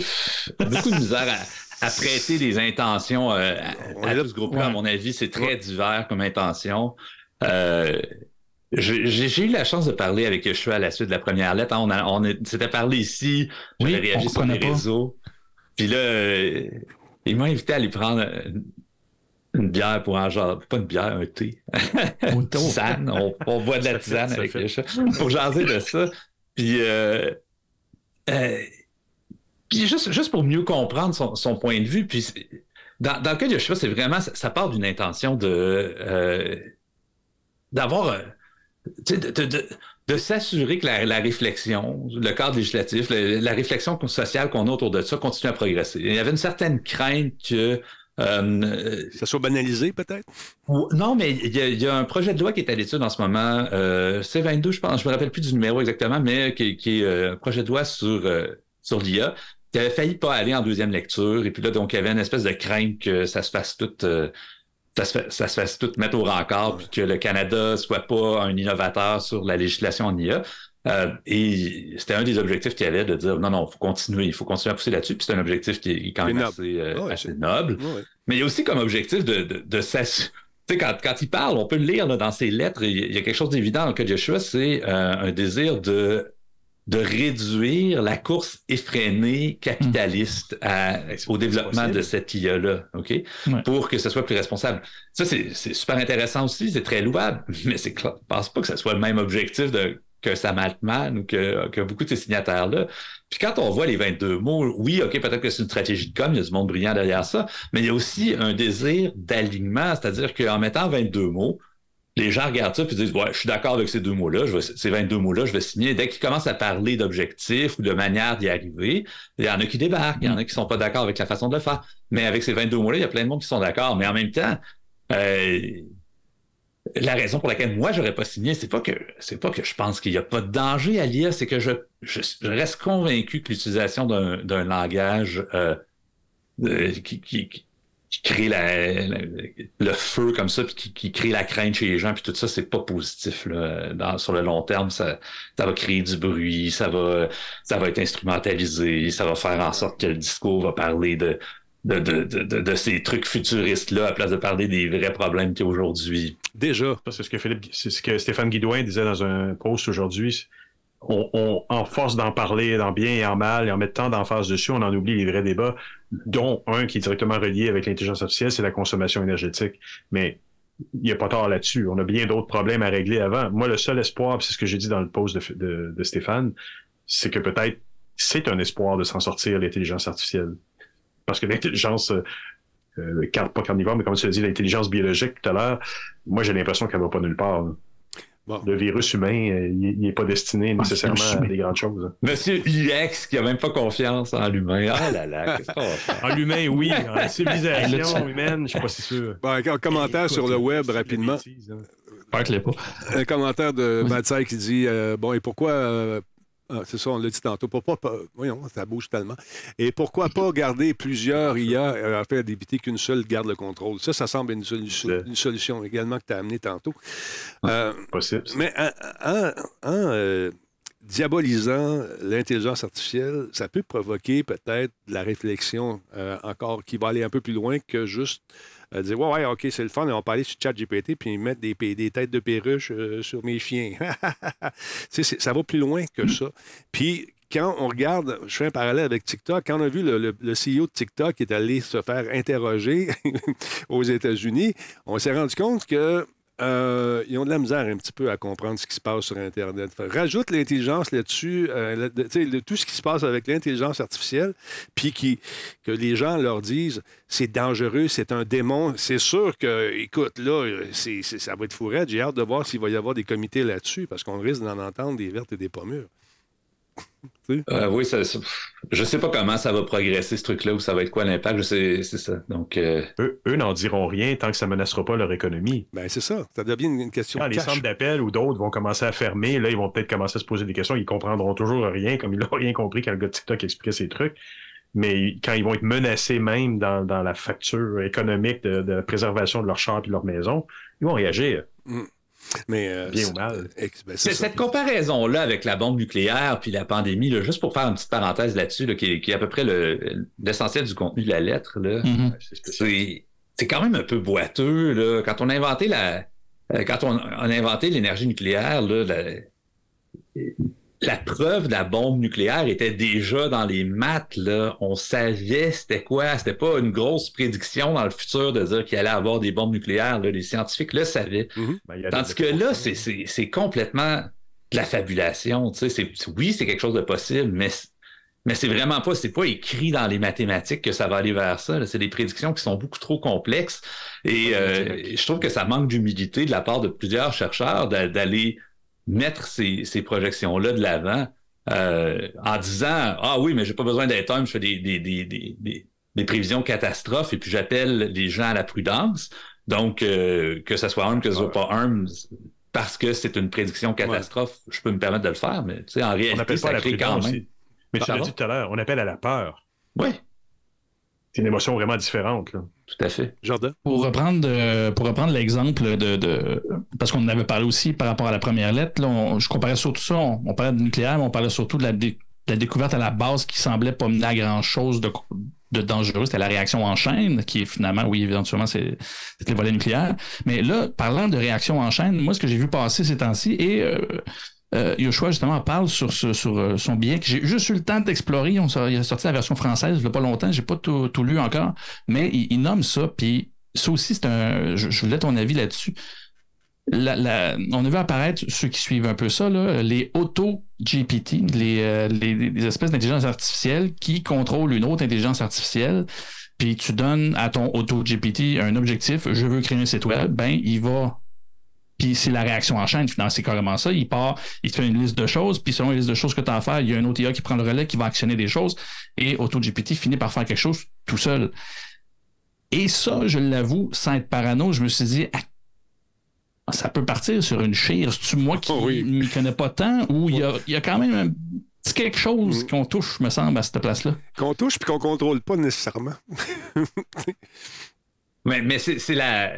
beaucoup de misère à à prêter des intentions euh, à, tout ce groupe-là, à mon avis, c'est très divers comme intention. Euh, j'ai eu la chance de parler avec Yeshua à la suite de la première lettre. On, on s'était parlé ici, j'avais réagi sur les réseaux. Puis là, euh, il m'a invité à aller prendre une bière pour un genre, pas une bière, un thé. Une tisane, on, on, boit de la tisane avec Yeshua pour jaser de ça. Puis euh, puis juste, juste pour mieux comprendre son, point de vue, puis dans, dans le cas de Yoshua, c'est vraiment, ça, part d'une intention de euh, d'avoir, euh, de, de, s'assurer que la, réflexion, le cadre législatif, la réflexion sociale qu'on a autour de ça continue à progresser. Il y avait une certaine crainte que euh, ça soit banalisé, peut-être? Non, mais il y, a, un projet de loi qui est à l'étude en ce moment. Euh, C22, je pense, je me rappelle plus du numéro exactement, mais qui, qui est un projet de loi sur, sur l'IA, qui avait failli pas aller en deuxième lecture. Et puis là, donc, il y avait une espèce de crainte que ça se fasse tout, euh, ça, se, ça se fasse tout mettre au rencard, puis que le Canada soit pas un innovateur sur la législation en IA. Euh, et c'était un des objectifs qu'il y avait de dire non, non, il faut continuer, il faut continuer à pousser là-dessus. Puis c'est un objectif qui est quand même assez, euh, Ouais, assez noble. Ouais. Mais il y a aussi comme objectif de, de, de s'assurer. Tu sais, quand, quand il parle, on peut le lire là, dans ses lettres, il y a- il y a quelque chose d'évident dans le cas de Joshua, c'est euh, un désir de, de réduire la course effrénée capitaliste à- Ben, c'est au développement possible. de cette IA-là, OK? Ouais. Pour que ce soit plus responsable. Ça, c'est c'est super intéressant aussi, c'est très louable, mais c'est clair, je pense pas que ce soit le même objectif de, que Sam Altman ou que, que beaucoup de ces signataires-là. Puis quand on voit les 22 mots, oui, OK, peut-être que c'est une stratégie de com, il y a du monde brillant derrière ça, mais il y a aussi un désir d'alignement, c'est-à-dire qu'en mettant 22 mots, les gens regardent ça et disent Ouais, je suis d'accord avec ces deux mots-là, je ces 22 mots-là, je vais signer. Dès qu'ils commencent à parler d'objectifs ou de manière d'y arriver, il y en a qui débarquent, il y en a qui sont pas d'accord avec la façon de le faire. Mais avec ces 22 mots-là, il y a plein de monde qui sont d'accord. Mais en même temps, euh, la raison pour laquelle moi j'aurais pas signé, c'est pas que c'est pas que je pense qu'il n'y a pas de danger à l'IA, c'est que je, je, je reste convaincu que l'utilisation d'un langage euh, euh, qui, qui crée la, le feu comme ça, puis qui, qui crée la crainte chez les gens, puis tout ça, c'est pas positif. Là. Dans, sur le long terme, ça, ça va créer du bruit, ça va, ça va être instrumentalisé, ça va faire en sorte que le discours va parler de, de, de, de, de- ces trucs futuristes-là, à place de parler des vrais problèmes qu'il y a aujourd'hui. Déjà. C'est ce que Philippe, c'est ce que Stéphane Guidouin disait dans un post aujourd'hui. On, on, en force d'en parler, en bien et en mal, et en mettant d'emphase dessus, on en oublie les vrais débats, dont un qui est directement relié avec l'intelligence artificielle, c'est la consommation énergétique. Mais il n'y a pas tort là-dessus. On a bien d'autres problèmes à régler avant. Moi, le seul espoir, c'est ce que j'ai dit dans le post de, de, Stéphane, c'est que peut-être c'est un espoir de s'en sortir, l'intelligence artificielle. Parce que l'intelligence, euh, euh, pas carnivore, mais comme tu l'as dit, l'intelligence biologique tout à l'heure, moi j'ai l'impression qu'elle va pas nulle part. Bon. Le virus humain, euh, il n'est pas destiné nécessairement virus à des grandes choses. Monsieur UX qui a même pas confiance en l'humain. Ah là là, qu'est-ce qu'on va faire? En l'humain, oui. En civilisation humaine, je suis pas si sûr. Bon, un commentaire sur le web rapidement. Pas. Un commentaire de Oui. Matsai qui dit euh, Bon, et pourquoi. euh, ah, c'est ça, on l'a dit tantôt. Pourquoi pas. Voyons, ça bouge tellement. Et pourquoi pas garder plusieurs IA euh, afin d'éviter qu'une seule garde le contrôle? Ça, ça semble une, solution- une solution également que tu as amenée tantôt. Euh, Possible. mais en, en- en, euh, diabolisant l'intelligence artificielle, ça peut provoquer peut-être de la réflexion euh, encore qui va aller un peu plus loin que juste euh, dire Ouais, ouais, OK, c'est le fun, on va aller sur ChatGPT puis mettre des, des têtes de perruche euh, sur mes chiens. Ça va plus loin que ça. Puis quand on regarde, je fais un parallèle avec TikTok, quand on a vu le, le- le CEO de TikTok qui est allé se faire interroger aux États-Unis, on s'est rendu compte que euh, ils ont de la misère un petit peu à comprendre ce qui se passe sur Internet. Rajoute l'intelligence là-dessus, euh, tout ce qui se passe avec l'intelligence artificielle, puis qui, que les gens leur disent c'est dangereux, c'est un démon. C'est sûr que, écoute, là, ça va être fourrette. J'ai hâte de voir s'il va y avoir des comités là-dessus, parce qu'on risque d'en entendre des vertes et des pas mûres. Euh, oui, ça, ça- je sais pas comment ça va progresser ce truc-là ou ça va être quoi l'impact. Je sais, c'est ça. Donc, euh, Eux, eux n'en diront rien tant que ça ne menacera pas leur économie. Ben, c'est ça. Ça devient une, une question Quand de les centres d'appel ou d'autres vont commencer à fermer, là, ils vont peut-être commencer à se poser des questions. Ils comprendront toujours rien, comme ils n'ont rien compris quand le gars de TikTok expliquait ses trucs. Mais quand ils vont être menacés même dans, dans la facture économique de, de préservation de leur char et de leur maison, ils vont réagir, Mais, euh, bien ou mal. ex- ben, c'est cette comparaison-là avec la bombe nucléaire puis la pandémie, là, juste pour faire une petite parenthèse là-dessus, là, qui, est, qui est à peu près le- l'essentiel du contenu de la lettre, là, Mhm. C'est quand même un peu boiteux. Là. Quand on a inventé la euh, quand on, on a inventé l'énergie nucléaire, là, la, la preuve de la bombe nucléaire était déjà dans les maths. Là. On savait c'était quoi. C'était pas une grosse prédiction dans le futur de dire qu'il allait avoir des bombes nucléaires. Là. Les scientifiques le savaient. Ben, y a Tandis que là, c'est- c'est complètement de la fabulation. Tu sais, c'est- oui, c'est quelque chose de possible, mais mais c'est vraiment pas, c'est pas écrit dans les mathématiques que ça va aller vers ça. C'est des prédictions qui sont beaucoup trop complexes. Et euh, je trouve que ça manque d'humilité de la part de plusieurs chercheurs d'a- d'aller mettre ces, ces projections-là de l'avant euh, en disant Ah oui, mais j'ai pas besoin d'être homme, je fais des, des, des, des, des- prévisions catastrophes et puis j'appelle les gens à la prudence. Donc, euh, que ce soit un, que ce soit pas un, parce que c'est une prédiction catastrophe, je peux me permettre de le faire, mais tu sais, en On réalité, n'appelle pas ça à la crée quand prudence. même. Mais tu l'as dit tout à l'heure, on appelle à la peur. Oui. C'est une émotion vraiment différente. Là. Tout à fait. Jordan? Pour reprendre, euh, pour reprendre l'exemple de, de- Parce qu'on en avait parlé aussi par rapport à la première lettre, là, on- je comparais surtout ça. On, on parlait de nucléaire, mais on parlait surtout de la, dé- de la découverte à la base qui semblait pas mener à grand-chose de, de dangereux. C'était la réaction en chaîne, qui est finalement, oui, éventuellement, c'est c'est les volets nucléaires. Mais là, parlant de réaction en chaîne, moi, ce que j'ai vu passer ces temps-ci, et euh, euh, Yoshua, justement, parle sur, euh, son billet que j'ai juste eu le temps d'explorer. Il a sorti la version française il n'y a pas longtemps. J'ai pas tout, lu encore. Mais il, nomme ça. Puis ça aussi, c'est un. Je, voulais ton avis là-dessus. On a vu apparaître ceux qui suivent un peu ça, les auto-GPT, les, euh, les espèces d'intelligence artificielle qui contrôlent une autre intelligence artificielle. Puis tu donnes à ton auto-GPT un objectif, je veux créer un site web, ben il va puis c'est la réaction en chaîne, finalement, c'est carrément ça. Il part, il te fait une liste de choses, puis selon la liste de choses que tu as à faire, il y a un autre IA qui prend le relais, qui va actionner des choses, et AutoGPT finit par faire quelque chose tout seul. Et ça, je l'avoue, sans être parano, je me suis dit, ah, ça peut partir sur une chire. C'est-tu moi qui Oh oui. ne m'y connais pas tant, ou il y a, il y a quand même un petit quelque chose Mm. qu'on touche, me semble, à cette place-là? Qu'on touche puis qu'on contrôle pas nécessairement. Mais, mais c'est la.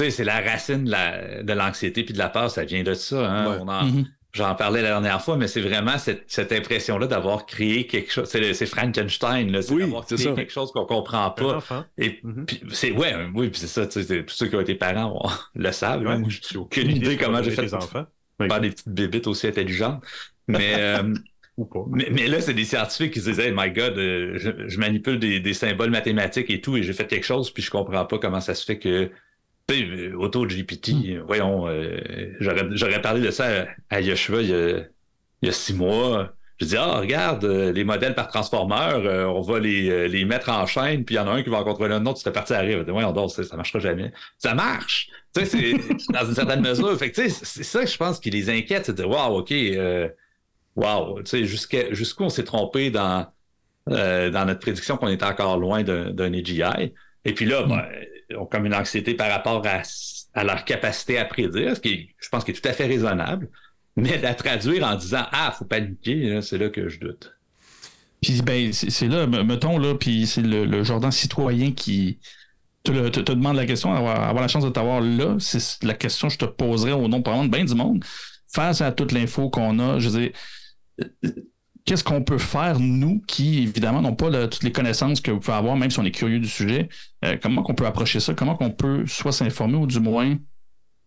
Tu sais, c'est la racine de la- l'anxiété puis de la peur, ça vient de ça. hein. Ouais. On en- Mhm. J'en parlais la dernière fois, mais c'est vraiment cette, cette impression-là d'avoir créé quelque chose. C'est Frankenstein, là. C'est Oui, d'avoir c'est créé ça. quelque chose qu'on comprend pas. enfant. Et Mhm. puis c'est ouais, oui, puis c'est ça. tu sais, c'est- Tous ceux qui ont été parents on- le savent. Moi, j'ai aucune idée comment j'ai fait des enfants. faire des petites bébites aussi intelligentes. Mais euh, Ou pas. Mais, mais là, c'est des scientifiques qui se disent Hey, my God, euh, je, je manipule des, des symboles mathématiques et tout, et j'ai fait quelque chose, puis je comprends pas comment ça se fait que. Euh, AutoGPT, euh, voyons, euh, j'aurais parlé de ça à, à Yoshua il y, a, il y a six mois. Je dis Ah, regarde, les modèles par transformeur, euh, on va les, les mettre en chaîne, puis il y en a un qui va en contrôler un autre, cette partie arrive. Ouais, on dort, ça, ça marchera jamais. Ça marche! Tu sais, c'est dans une certaine mesure. Fait que, tu sais, c'est ça que je pense qui les inquiète, c'est de Wow, OK. euh, Wow, tu sais, jusqu'à- jusqu'où on s'est trompé dans, euh, dans notre prédiction qu'on était encore loin d'un d'un AGI. Et puis là, ben, ils ont comme une anxiété par rapport à, leur capacité à prédire, ce qui je pense qui est tout à fait raisonnable. Mais la traduire en disant Ah, faut paniquer, c'est là que je doute. Puis ben, c'est là, me- mettons, là, puis c'est le, le Jordan citoyen qui te, te- demande la question, avoir, avoir la chance de t'avoir là, c'est la question que je te poserais au nom probablement de bien du monde. Face à toute l'info qu'on a, je veux dire, euh, qu'est-ce qu'on peut faire, nous, qui, évidemment, n'ont pas toutes les connaissances que vous pouvez avoir, même si on est curieux du sujet, euh, comment qu'on peut approcher ça? Comment qu'on peut soit s'informer ou du moins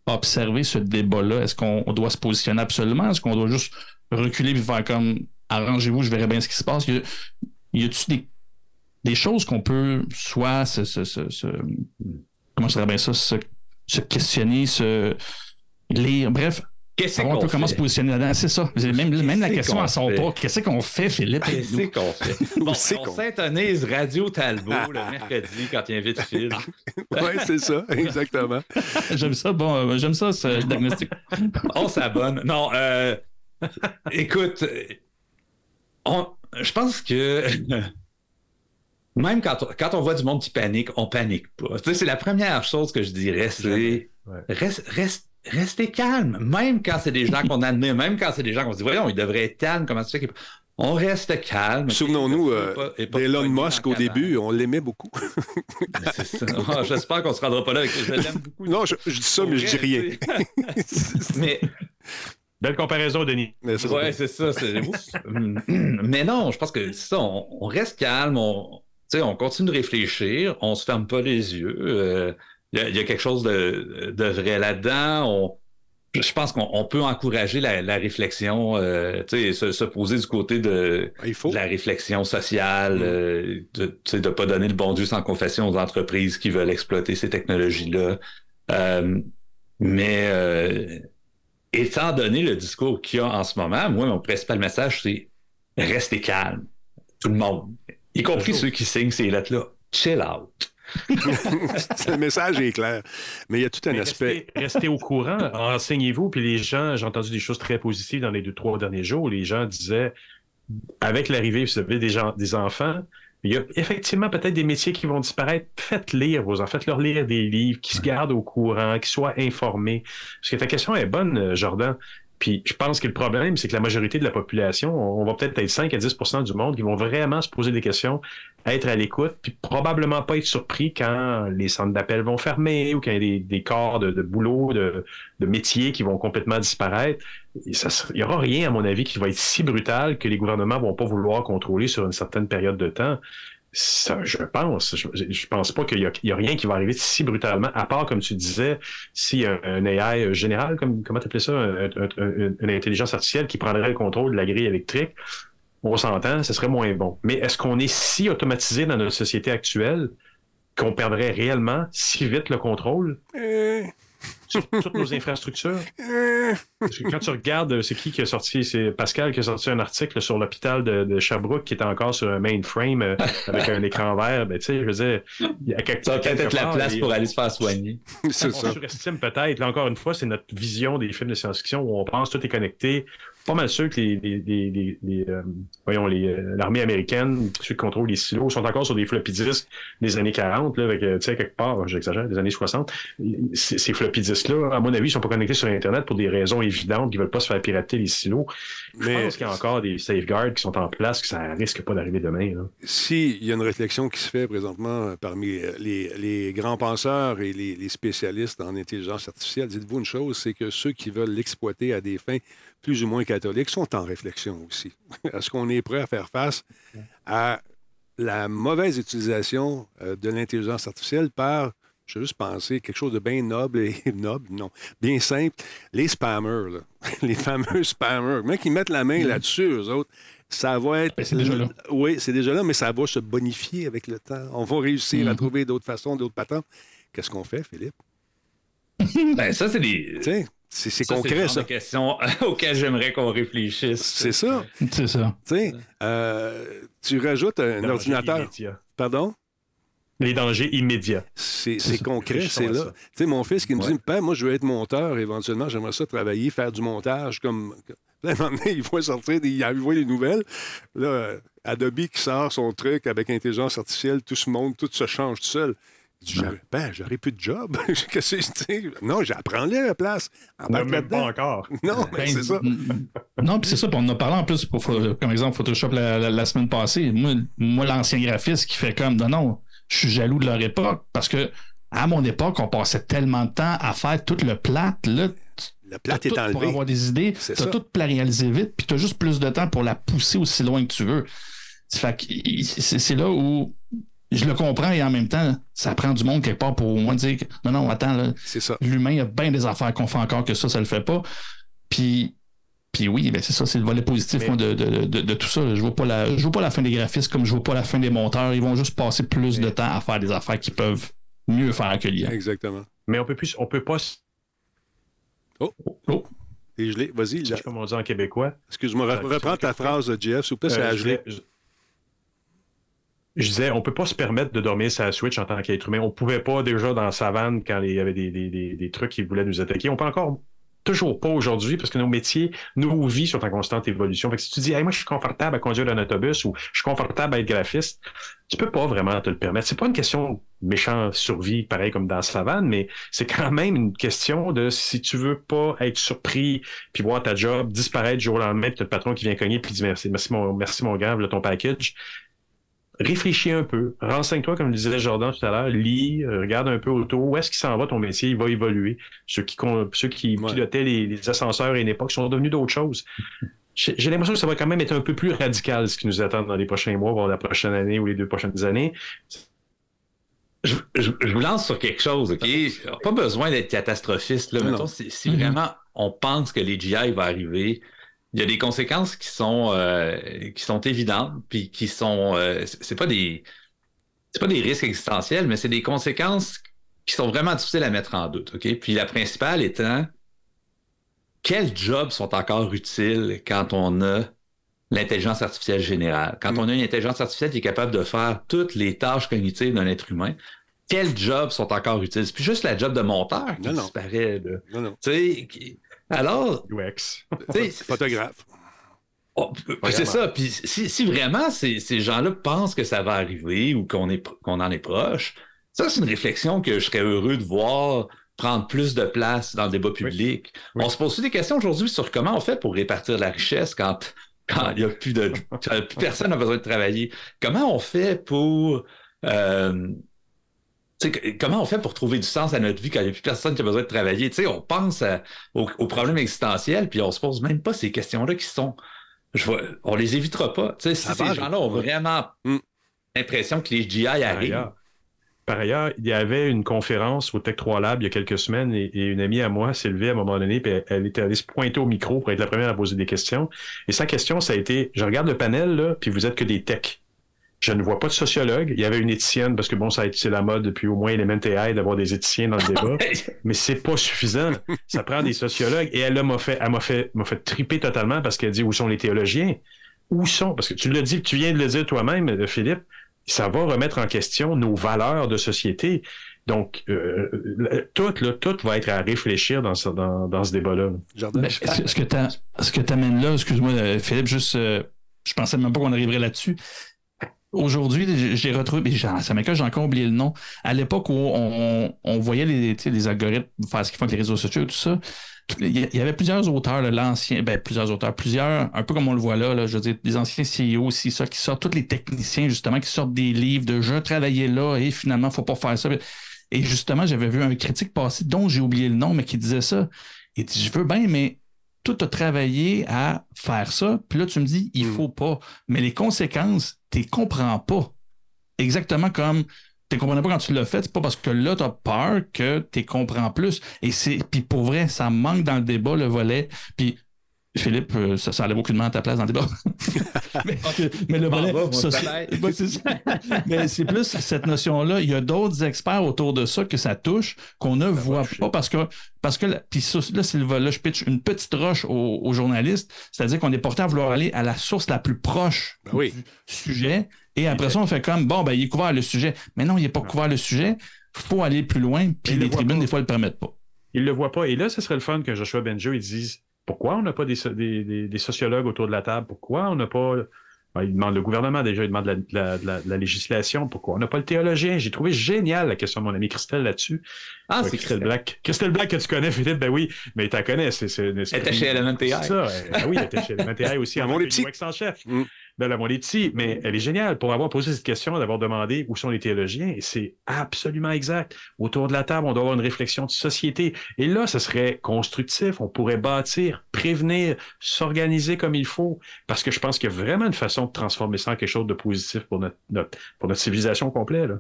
observer ce débat-là? Est-ce qu'on on doit se positionner absolument? Est-ce qu'on doit juste reculer et faire comme arrangez-vous, je verrai bien ce qui se passe? Y a- y a-tu des, choses qu'on peut soit se, comment bien ça, se questionner, se lire, bref, Qu'est-ce qu'on comment fait? se positionner là-dedans? C'est ça. Même, même la question, elle sort fait? pas. Qu'est-ce qu'on fait, Philippe? Qu'est-ce qu'on fait? Bon, on s'intonise Radio Talbot le mercredi quand il invite Phil. Oui, c'est ça, exactement. J'aime ça, bon, euh, j'aime ça, ce diagnostic. On s'abonne. Non, euh, écoute, on, je pense que même quand on, quand on voit du monde qui panique, on panique pas. Tu sais, c'est la première chose que je dirais, c'est Ouais. reste, reste, restez calme. Même quand c'est des gens qu'on admire, même quand c'est des gens qu'on se dit, voyons, ils devraient être calmes, comment ça fait qu'ils- On reste calme. Souvenons-nous euh, d'Elon Musk au début, on l'aimait beaucoup. C'est ça. Ah, J'espère qu'on se rendra pas là avec je l'aime beaucoup. non, je, je dis ça, mais je dis rien. Mais Belle comparaison, Denis. Ouais, c'est ça. c'est- Mais non, je pense que c'est ça. On, on reste calme, on, continue de réfléchir, on se ferme pas les yeux. euh, Il y, a- il y a quelque chose de, de vrai là-dedans. On- je pense qu'on on peut encourager la, la réflexion, euh, se, se poser du côté de, Il faut. de la réflexion sociale, Mm. euh, de ne pas donner le bon Dieu sans confession aux entreprises qui veulent exploiter ces technologies-là. Euh, mais euh, étant donné le discours qu'il y a en ce moment, moi, mon principal message, c'est restez calme, tout le monde, y compris ceux qui signent ces lettres-là. Chill out. le message est clair. Mais il y a tout un Mais aspect. Restez, restez au courant, renseignez-vous. Puis les gens, j'ai entendu des choses très positives dans les deux, trois derniers jours. Les gens disaient, avec l'arrivée, vous avez des, gens, des enfants, il y a effectivement peut-être des métiers qui vont disparaître. Faites lire vos enfants, faites-leur lire des livres, qui se gardent au courant, qui soient informés. Parce que ta question est bonne, euh, Jordan. Puis je pense que le problème, c'est que la majorité de la population, on va peut-être être 5 à 10% du monde qui vont vraiment se poser des questions, être à l'écoute, puis probablement pas être surpris quand les centres d'appel vont fermer ou quand il y a des, corps de, boulot, de, métiers qui vont complètement disparaître. il n'y aura rien, à mon avis, qui va être si brutal que les gouvernements vont pas vouloir contrôler sur une certaine période de temps. Ça, je pense. Je, je pense pas qu'il y, a rien qui va arriver si brutalement, à part, comme tu disais, si un, un AI général, comme, comment tu appelais ça, une intelligence artificielle qui prendrait le contrôle de la grille électrique, on s'entend, ce serait moins bon. Mais est-ce qu'on est si automatisé dans notre société actuelle qu'on perdrait réellement si vite le contrôle? Euh, sur toutes nos infrastructures? Parce que quand tu regardes, c'est qui qui a sorti, c'est Pascal qui a sorti un article sur l'hôpital de, Sherbrooke qui est encore sur un mainframe euh, avec un écran vert. Ben, tu sais, je veux dire, il y a quelque, ça peut-être la place pour aller se faire soigner. c'est ça. On surestime peut-être. Là, encore une fois, c'est notre vision des films de science-fiction où on pense que tout est connecté pas mal sûr que les, les, les, les euh, voyons, les, euh, l'armée américaine, ceux qui contrôlent les silos, sont encore sur des floppy disks des années 40, là, avec, euh, tu sais, quelque part, j'exagère, des années 60. Ces, ces floppy disks-là, à mon avis, ils sont pas connectés sur Internet pour des raisons évidentes, qu'ils veulent pas se faire pirater les silos. Mais je pense qu'il y a encore des safeguards qui sont en place, que ça risque pas d'arriver demain. S'il y a une réflexion qui se fait présentement parmi les, grands penseurs et les spécialistes en intelligence artificielle, dites-vous une chose, c'est que ceux qui veulent l'exploiter à des fins plus ou moins catholiques sont en réflexion aussi. Est-ce qu'on est prêt à faire face à la mauvaise utilisation euh, de l'intelligence artificielle par, je veux juste penser, quelque chose de bien noble et noble, non, bien simple, les spammers, les fameux spammers. Même qui mettent la main mm. là-dessus, eux autres, ça va être. Ben, c'est déjà là. Oui, c'est déjà là, mais ça va se bonifier avec le temps. On va réussir à mm-hmm. trouver d'autres façons, d'autres patentes. Qu'est-ce qu'on fait, Philippe? ben, ça, c'est des. C'est concret, ça. C'est une question auxquelles j'aimerais qu'on réfléchisse. C'est ça. C'est ça. Euh, tu rajoutes un ordinateur. Pardon? Les dangers immédiats. C'est concret, c'est là. Tu sais, mon fils qui me dit Père, moi, je veux être monteur éventuellement, j'aimerais ça travailler, faire du montage comme. à un moment donné, il voit sortir, il voit les nouvelles. Là, Adobe qui sort son truc avec intelligence artificielle, tout se monte, tout se change tout seul. Ben, j'aurais plus de job. non, j'apprends-les à la place. même pas encore. Non, mais ben, c'est ça. non, puis c'est ça. on en a parlé en plus, pour, comme exemple, Photoshop la, semaine passée. Moi, moi l'ancien graphiste qui fait comme, non, non, je suis jaloux de leur époque parce que à mon époque, on passait tellement de temps à faire tout le plat. Là, le plat est enlevé. Pour avoir des idées, tu as tout pour réaliser vite, puis tu as juste plus de temps pour la pousser aussi loin que tu veux. C'est là où je le comprends et en même temps, ça prend du monde quelque part pour au moins dire que, non, non, attends, l'humain a bien des affaires qu'on fait encore que ça, ça le fait pas. Puis, puis oui, ben c'est ça, c'est le volet positif de, tout ça. Je vois pas la, je vois pas la fin des graphistes comme je vois pas la fin des monteurs. Ils vont juste passer plus de temps à faire des affaires qui peuvent mieux faire que l'IA. Exactement. Mais on peut plus, on peut pas. Oh, oh. Et je l'ai. Vas-y. Comme on dit en québécois. Excuse-moi, reprends ta phrase, Jeff, s'il vous plaît, euh, je disais, on peut pas se permettre de dormir sa Switch en tant qu'être humain. On pouvait pas déjà dans Savane quand il y avait des, des, des, trucs qui voulaient nous attaquer. On peut encore toujours pas aujourd'hui parce que nos métiers, nos vies sont en constante évolution. Fait que si tu dis, moi, je suis confortable à conduire un autobus ou je suis confortable à être graphiste, tu peux pas vraiment te le permettre. C'est pas une question méchante survie, pareil comme dans Savane, mais c'est quand même une question de si tu veux pas être surpris puis voir ta job disparaître du jour au lendemain, puis as le patron qui vient cogner puis dit merci, merci mon, merci mon gars, ton package réfléchis un peu, renseigne-toi, comme le disait Jordan tout à l'heure, lis, euh, regarde un peu autour, où est-ce qu'il s'en va ton métier, il va évoluer. Ceux qui, ceux qui pilotaient les, ascenseurs à une époque sont devenus d'autres choses. J'ai l'impression que ça va quand même être un peu plus radical ce qui nous attend dans les prochains mois, voire la prochaine année ou les deux prochaines années. Je, vous lance sur quelque chose, OK? Pas besoin d'être catastrophiste. Là. Mettons, si, vraiment on pense que les GI va arriver, il y a des conséquences qui sont euh, qui sont évidentes, puis qui sont euh, c'est pas des c'est pas des risques existentiels, mais c'est des conséquences qui sont vraiment difficiles à mettre en doute. OK? Puis la principale étant quels jobs sont encore utiles quand on a l'intelligence artificielle générale? Quand on a une intelligence artificielle qui est capable de faire toutes les tâches cognitives d'un être humain, quels jobs sont encore utiles? C'est plus juste la job de monteur qui disparaît. Non, non. Tu sais, alors. UX. Photographe. Oh, c'est ça. Puis si, vraiment ces, gens-là pensent que ça va arriver ou qu'on est qu'on en est proche, ça, c'est une réflexion que je serais heureux de voir prendre plus de place dans le débat public. Oui. On se pose aussi des questions aujourd'hui sur comment on fait pour répartir la richesse quand quand il y a plus de quand plus personne n'a besoin de travailler. Comment on fait pour euh, comment on fait pour trouver du sens à notre vie quand il n'y a plus personne qui a besoin de travailler? On pense à- aux, aux problèmes existentiels, puis on se pose même pas ces questions-là qui sont. Je vois, on les évitera pas. Si ces gens-là ont vraiment Mm. l'impression que les GI Par arrivent. ailleurs, par ailleurs, il y avait une conférence au Tech 3 Lab il y a quelques semaines et, et une amie à moi s'est levée à un moment donné puis elle, elle était allée se pointer au micro pour être la première à poser des questions. Et sa question, ça a été, je regarde le panel, là, puis vous êtes que des techs. Je ne vois pas de sociologue. Il y avait une éthicienne parce que bon, ça a été c'est la mode depuis au moins Element AI d'avoir des éthiciens dans le débat. mais c'est pas suffisant. Ça prend des sociologues. Et elle m'a fait, elle m'a fait, m'a fait triper totalement parce qu'elle dit où sont les théologiens? Où sont? Parce que tu l'as dit, tu viens de le dire toi-même, euh, Philippe, ça va remettre en question nos valeurs de société. Donc, euh, tout, là, tout va être à réfléchir dans ce, dans, dans ce débat-là. Ben, que- ce que tu amènes là, excuse-moi, euh, Philippe, juste, euh, je pensais même pas qu'on arriverait là-dessus. Aujourd'hui, j'ai- retrouvé, ça m'écoeure, j'ai encore oublié le nom. À l'époque où on, voyait les, algorithmes faire ce qu'ils font avec les réseaux sociaux tout ça, il y avait plusieurs auteurs, l'ancien, ben, plusieurs auteurs, plusieurs, un peu comme on le voit là, là, je veux dire, des anciens CEO aussi, ça, qui sortent, tous les techniciens, justement, qui sortent des livres de je travaillais là et finalement, faut pas faire ça. Et justement, j'avais vu un critique passer dont j'ai oublié le nom, mais qui disait ça. Il dit, je veux bien, mais tout a travaillé à faire ça. Puis là, tu me dis, il Mm. faut pas. Mais les conséquences, tu les comprends pas. Exactement comme tu ne comprenais pas quand tu l'as fait. C'est pas parce que là, tu as peur que tu comprends plus. Et c'est. Puis pour vrai, ça manque dans le débat, le volet. Puis Philippe, euh, ça, ça enlève aucunement à ta place dans le débat. mais, mais le volet. moi, ça, ça. mais c'est plus cette notion-là. Il y a d'autres experts autour de ça que ça touche, qu'on ne voit pas parce que. Parce que là, puis ça, là, c'est le volet, je pitch une petite roche aux, aux journalistes, c'est-à-dire qu'on est porté à vouloir aller à la source la plus proche Ben oui. du sujet. Et après ça, on fait comme bon, ben, il est couvert le sujet. Mais non, il n'est pas couvert le sujet. Il faut aller plus loin, puis les tribunes, pas. des fois, ne le permettent pas. Ils le voient pas. Et là, ce serait le fun que Joshua Benjo, ils disent pourquoi on n'a pas des, so- des, des- des sociologues autour de la table? Pourquoi on n'a pas. Ben, il demande le gouvernement déjà, il demande la, la- la- la législation. Pourquoi on n'a pas le théologien? J'ai trouvé génial la question de mon amie Christelle là-dessus. Ah, Ouais, c'est Christelle. Black. Christelle Black que tu connais, Philippe, ben oui, mais tu la connais. C'est, c'est, Elle était chez Element AI. C'est ça. elle- ah oui, elle était chez Element AI aussi. Mon petit. Chef. Mm. Ben, là, mon est petit, mais elle est géniale pour avoir posé cette question, d'avoir demandé où sont les théologiens. Et c'est absolument exact. Autour de la table, on doit avoir une réflexion de société. Et là, ce serait constructif. On pourrait bâtir, prévenir, s'organiser comme il faut. Parce que je pense qu'il y a vraiment une façon de transformer ça en quelque chose de positif pour notre, notre- pour notre civilisation complète. Là.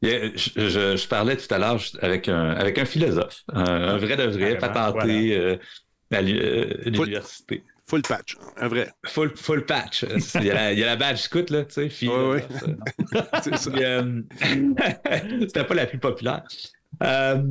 Je, je- je parlais tout à l'heure avec un, avec un philosophe, un, un vrai de vrai, patenté euh, à euh, à l'université. Full patch, un vrai. Full, full patch. Il y, a la, il y a la badge scout, là, tu sais. philosophe. C'est ça. Euh, C'était pas la plus populaire. Euh,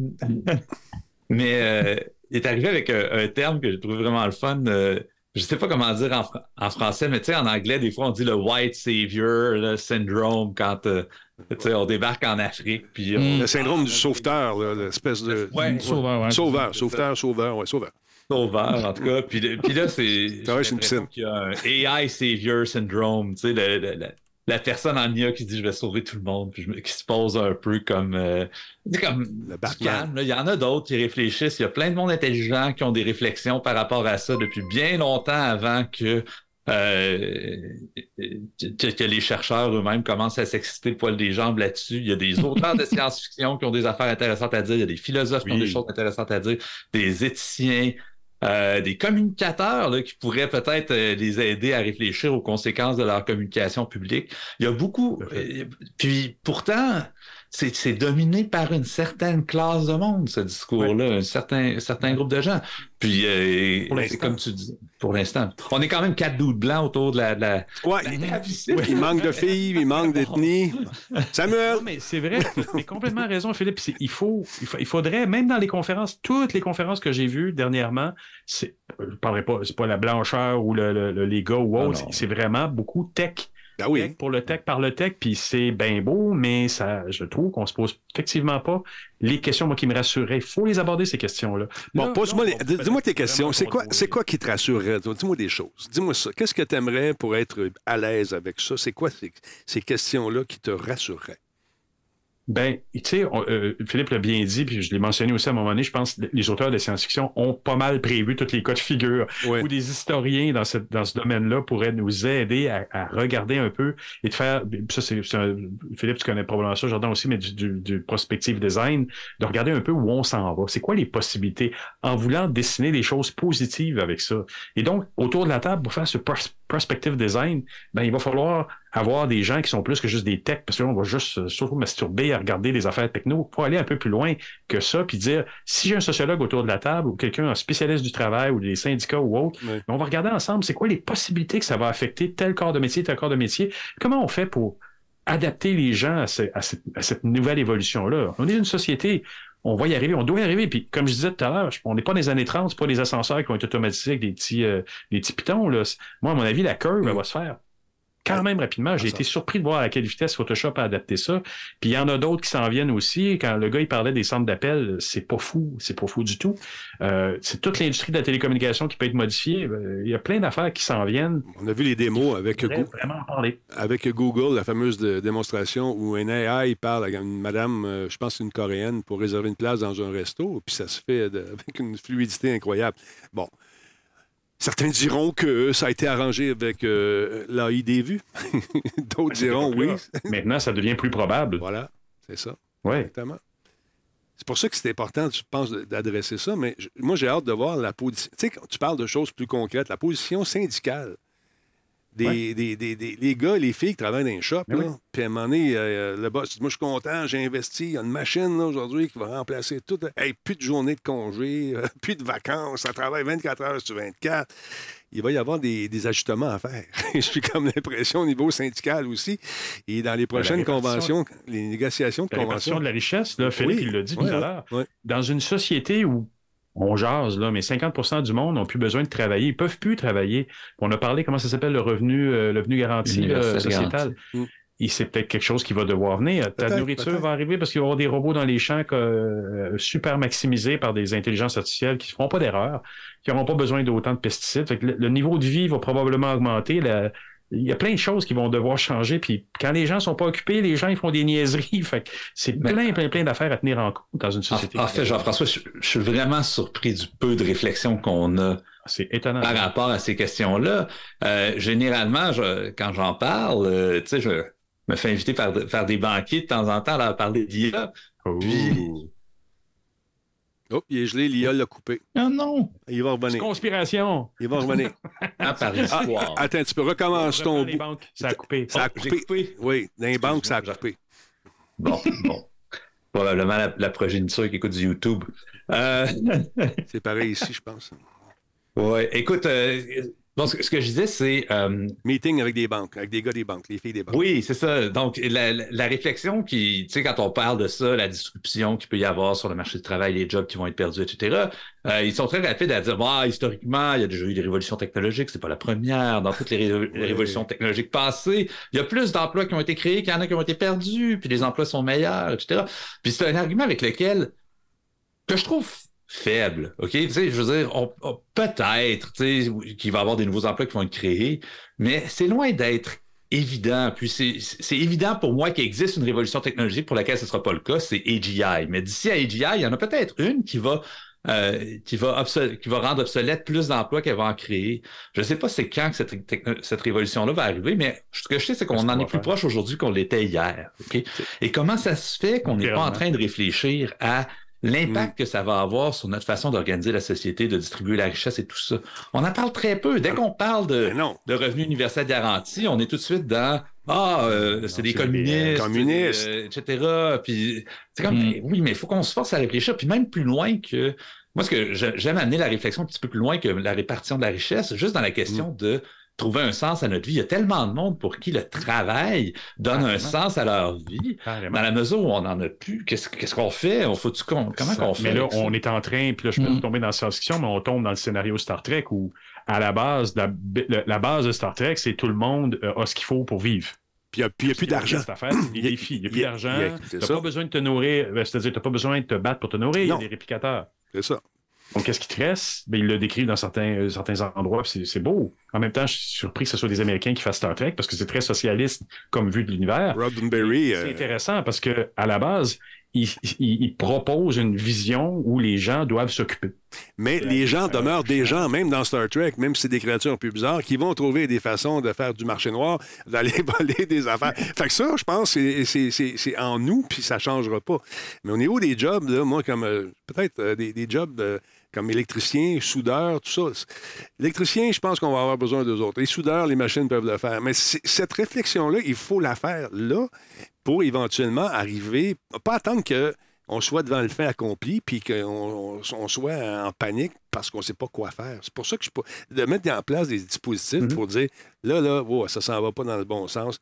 mais euh, il est arrivé avec un, un terme que je trouve vraiment le fun. euh, je sais pas comment dire en, fr- en français, mais tu sais, en anglais, des fois, on dit le white savior le syndrome quand euh, tu sais, on débarque en Afrique. Puis on- Mm. Le syndrome du sauveteur, là, l'espèce de. Ouais, Sauveur, ouais. Sauveur, sauveteur, sauveur, ouais, sauveur. Sauveur, en tout cas. Puis, puis là, c'est. J'ai l'impression piscine. qu'il y a un AI savior syndrome. Tu sais, le- le- le- la personne en IA qui dit je vais sauver tout le monde, puis je qui se pose un peu comme. euh, comme Le Batman. calme. Il y en a d'autres qui réfléchissent. Il y a plein de monde intelligent qui ont des réflexions par rapport à ça depuis bien longtemps avant que. euh, que, que les chercheurs eux-mêmes commencent à s'exciter le poil des jambes là-dessus. Il y a des auteurs de science-fiction qui ont des affaires intéressantes à dire, il y a des philosophes qui ont des choses intéressantes à dire, des éthiciens, euh, des communicateurs là, qui pourraient peut-être euh, les aider à réfléchir aux conséquences de leur communication publique. Il y a beaucoup. Euh, puis pourtant, c'est dominé par une certaine classe de monde, ce discours-là, un certain, un certain groupe de gens. Puis, euh, Pour l'instant. c'est comme tu dis, pour l'instant. On est quand même quatre doutes blancs autour de la. de la... Ouais, la il, manque de filles, il manque d'ethnie. Samuel! Non, mais c'est vrai. Tu as complètement raison, Philippe. Il, faut, il, faut- il faudrait, même dans les conférences, toutes les conférences que j'ai vues dernièrement, c'est, je ne parlerai pas, c'est pas la blancheur ou le, le- le- les gars ou Ah autre, c'est vraiment beaucoup tech. Ben oui. Pour le tech par le tech, puis c'est bien beau, mais ça, je trouve qu'on se pose effectivement pas les questions, moi, qui me rassuraient. Il faut les aborder, ces questions-là. Bon, pose-moi dis-moi tes questions. C'est quoi, c'est quoi qui te rassurerait? Dis-moi des choses. Dis-moi ça. Qu'est-ce que tu aimerais pour être à l'aise avec ça? C'est quoi ces, ces questions-là qui te rassureraient? Ben, tu sais, euh, Philippe l'a bien dit, puis je l'ai mentionné aussi à un moment donné, je pense que les auteurs de science-fiction ont pas mal prévu tous les cas de figure Ouais. où des historiens dans, cette, dans ce domaine-là pourraient nous aider à, à regarder un peu et de faire, ça c'est, Philippe, tu connais probablement ça, Jordan aussi, mais du, du, du prospective design, de regarder un peu où on s'en va. C'est quoi les possibilités? En voulant dessiner des choses positives avec ça. Et donc, autour de la table, pour faire ce pros- prospective design, ben, il va falloir avoir des gens qui sont plus que juste des techs, parce que là, on va juste euh, surtout masturber à regarder des affaires techno. Il faut aller un peu plus loin que ça, puis dire, si j'ai un sociologue autour de la table ou quelqu'un, un spécialiste du travail ou des syndicats ou autre, ben, on va regarder ensemble, c'est quoi les possibilités que ça va affecter tel corps de métier, tel corps de métier. Comment on fait pour adapter les gens à, ce- à cette, à cette nouvelle évolution-là? On est une société, on va y arriver, on doit y arriver. Puis, comme je disais tout à l'heure, on n'est pas dans les années 30, c'est pas des ascenseurs qui vont être automatisés avec des petits, euh, des petits pitons. Là. Moi, à mon avis, la curve, elle va se faire quand même rapidement. J'ai été surpris de voir à quelle vitesse Photoshop a adapté ça. Puis il y en a d'autres qui s'en viennent aussi. Quand le gars il parlait des centres d'appel, c'est pas fou, c'est pas fou du tout. Euh, c'est toute l'industrie de la télécommunication qui peut être modifiée. Euh, Il y a plein d'affaires qui s'en viennent. On a vu les démos avec, Je voudrais Go- vraiment en parler. avec Google, la fameuse de- démonstration où un AI parle à une madame, euh, je pense que c'est une coréenne, pour réserver une place dans un resto, puis ça se fait de- avec une fluidité incroyable. Bon. Certains diront que ça a été arrangé avec euh, l'AI des vues. D'autres diront oui. Maintenant, ça devient plus probable. Voilà, c'est ça. Ouais. Exactement. C'est pour ça que c'est important, je pense, d'adresser ça. Mais moi, j'ai hâte de voir la position. Tu sais, quand tu parles de choses plus concrètes, la position syndicale des, Ouais. des, des- gars les filles qui travaillent dans les shops. Ben oui. Puis à un moment donné, euh, le boss dit Moi, je suis content, j'ai investi. Il y a une machine aujourd'hui qui va remplacer tout. Hey, plus de journées de congé, euh, plus de vacances. Ça travaille 24 heures sur 24. Il va y avoir des, des ajustements à faire. J'ai comme l'impression au niveau syndical aussi. Et dans les prochaines répartition- conventions, les négociations de La conventions. de la richesse, là, Philippe, Oui, il l'a dit ouais, tout à l'heure. ouais. Dans une société où on jase, là, mais 50% du monde n'ont plus besoin de travailler. Ils peuvent plus travailler. On a parlé, comment ça s'appelle, le revenu, euh, le revenu garanti là, Universel sociétal. Mm. Et c'est peut-être quelque chose qui va devoir venir. Ta nourriture va arriver parce qu'il va y avoir des robots dans les champs euh, super maximisés par des intelligences artificielles qui ne feront pas d'erreur, qui n'auront pas besoin d'autant de pesticides. Fait que le, le niveau de vie va probablement augmenter. La- il y a plein de choses qui vont devoir changer. Puis quand les gens sont pas occupés, les gens ils font des niaiseries. Fait que c'est plein, plein, plein d'affaires à tenir en compte dans une société. en fait, Jean-François, je, je suis vraiment surpris du peu de réflexion qu'on a c'est étonnant. par rapport à ces questions-là. Euh, généralement, je- quand j'en parle, euh, tu sais, je me fais inviter par, par des banquiers de temps en temps à leur parler d'IA. Oh. Puis, Oh, il est gelé, l'IA l'a coupé. Ah non! Il va revenir. conspiration. Il va revenir. hein, par histoire. Attends, tu peux recommencer ton les bout. banques, ça a coupé. Ça a coupé. coupé. Oui, dans les banques, ça a coupé. Bon, bon. Probablement la, la progéniture qui écoute du YouTube. Euh, C'est pareil ici, je pense. ouais, écoute, euh, bon, ce, que- je disais, c'est euh, Meeting avec des banques, avec des gars des banques, les filles des banques. Oui, c'est ça. Donc, la, réflexion qui, tu sais, quand on parle de ça, la disruption qu'il peut y avoir sur le marché du travail, les jobs qui vont être perdus, etc., euh, ils sont très rapides à dire, bah, historiquement, il y a déjà eu des révolutions technologiques, c'est pas la première. Dans toutes les, ré- les révolutions technologiques passées, il y a plus d'emplois qui ont été créés qu'il y en a qui ont été perdus, puis les emplois sont meilleurs, etc. Puis c'est un argument avec lequel, que je trouve faible, OK? Tu sais, je veux dire, on- on- peut-être, tu sais, qu'il va y avoir des nouveaux emplois qui vont être créés, mais c'est loin d'être évident. Puis c'est évident pour moi qu'il existe une révolution technologique pour laquelle ce ne sera pas le cas, c'est AGI. Mais d'ici à AGI, il y en a peut-être une qui va euh, qui va obsol- qui va rendre obsolète plus d'emplois qu'elle va en créer. Je ne sais pas c'est quand que cette, cette révolution-là va arriver, mais ce que je sais, c'est qu'on en est plus proche aujourd'hui qu'on l'était hier. Et comment ça se fait qu'on n'est pas en train de réfléchir à l'impact que ça va avoir sur notre façon d'organiser la société, de distribuer la richesse et tout ça. On en parle très peu. Dès qu'on parle de, Mais non. de revenu universel garanti, on est tout de suite dans Ah, euh, c'est des communistes, euh, communistes. euh, etc. Puis c'est comme Mm. oui, mais il faut qu'on se force à réfléchir, puis même plus loin que moi, ce que j'ai- j'aime amener la réflexion un petit peu plus loin que la répartition de la richesse, juste dans la question de trouver un sens à notre vie. Il y a tellement de monde pour qui le travail donne un sens à leur vie. Carrément. Dans la mesure où on n'en a plus, qu'est-ce qu'est-ce qu'on fait? On faut comment qu'on fait? Mais là, on est en train, puis là, je peux Mm. tomber dans la science-fiction, mais on tombe dans le scénario Star Trek où, à la base, la, base de Star Trek, c'est tout le monde euh, a ce qu'il faut pour vivre. Puis il n'y a, plus d'argent. Il y a-. Il n'y a plus d'argent. Tu ça. pas besoin de te nourrir. Ben, C'est-à-dire, tu n'as pas besoin de te battre pour te nourrir. Il y a des réplicateurs. C'est ça. Donc, qu'est-ce qui te reste? Ben, ils le décrivent dans certains, euh, certains endroits, c'est beau. En même temps, je suis surpris que ce soit des Américains qui fassent Star Trek parce que c'est très socialiste comme vue de l'univers. Roddenberry, C'est euh, intéressant parce que à la base, il, il- il propose une vision où les gens doivent s'occuper. mais les gens demeurent des gens, même dans Star Trek, même si c'est des créatures un peu bizarres, qui vont trouver des façons de faire du marché noir, d'aller voler des affaires. Fait que ça, je pense, c'est- en nous, puis ça changera pas. Mais au niveau des jobs, là, moi, comme euh, peut-être euh, des, des jobs euh, comme électricien, soudeur, tout ça. L'électricien, je pense qu'on va avoir besoin d'eux autres. Les soudeurs, les machines peuvent le faire. Mais cette réflexion-là, il faut la faire là pour éventuellement arriver, pas attendre que on soit devant le fait accompli, puis qu'on on- on soit en panique parce qu'on ne sait pas quoi faire. C'est pour ça que je suis pas. de mettre en place des dispositifs Mhm. pour dire là, là, wow, ça s'en va pas dans le bon sens.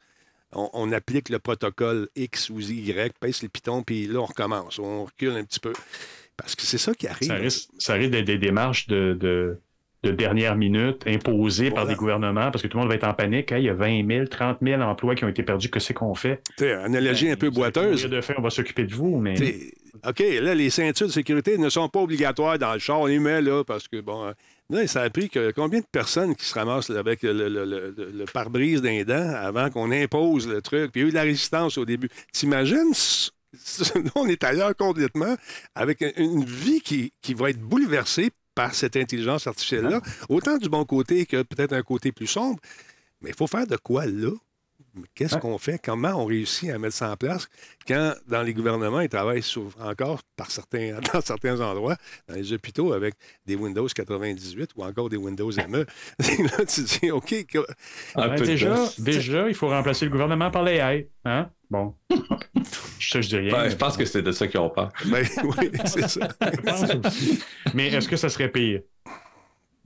On, on applique le protocole X ou Y, pèse les pitons, puis là, on recommence. On recule un petit peu. Parce que c'est ça qui arrive. Ça risque, ça risque d'être des démarches de, de, de dernière minute imposées par des gouvernements parce que tout le monde va être en panique. Il y a 20 000, 30 000 emplois qui ont été perdus. Que c'est qu'on fait? T'sais, analogie un peu allez boiteuse. De fait, on va s'occuper de vous, mais T'sais, OK, là, les ceintures de sécurité ne sont pas obligatoires dans le char. On les met là parce que, bon, euh, là, ça a pris que combien de personnes qui se ramassent avec le, le- le- le- le pare-brise d'un dent avant qu'on impose le truc? Puis il y a eu de la résistance au début. T'imagines? on est ailleurs complètement avec une- une vie qui, qui va être bouleversée par cette intelligence artificielle-là. Autant du bon côté que peut-être un côté plus sombre. Mais il faut faire de quoi là? Qu'est-ce Ouais. qu'on fait? Comment on réussit à mettre ça en place quand dans les gouvernements, ils travaillent encore par certains, dans certains endroits, dans les hôpitaux, avec des Windows 98 ou encore des Windows ME. là, tu dis, OK, que- Ben, peu de déjà, déjà, il faut remplacer le gouvernement par l'AI. Hein? Bon. je, je dis rien. Ouais, je pense que c'est de ça qu'ils ont peur. ben, oui, c'est ça. Mais est-ce que ça serait pire?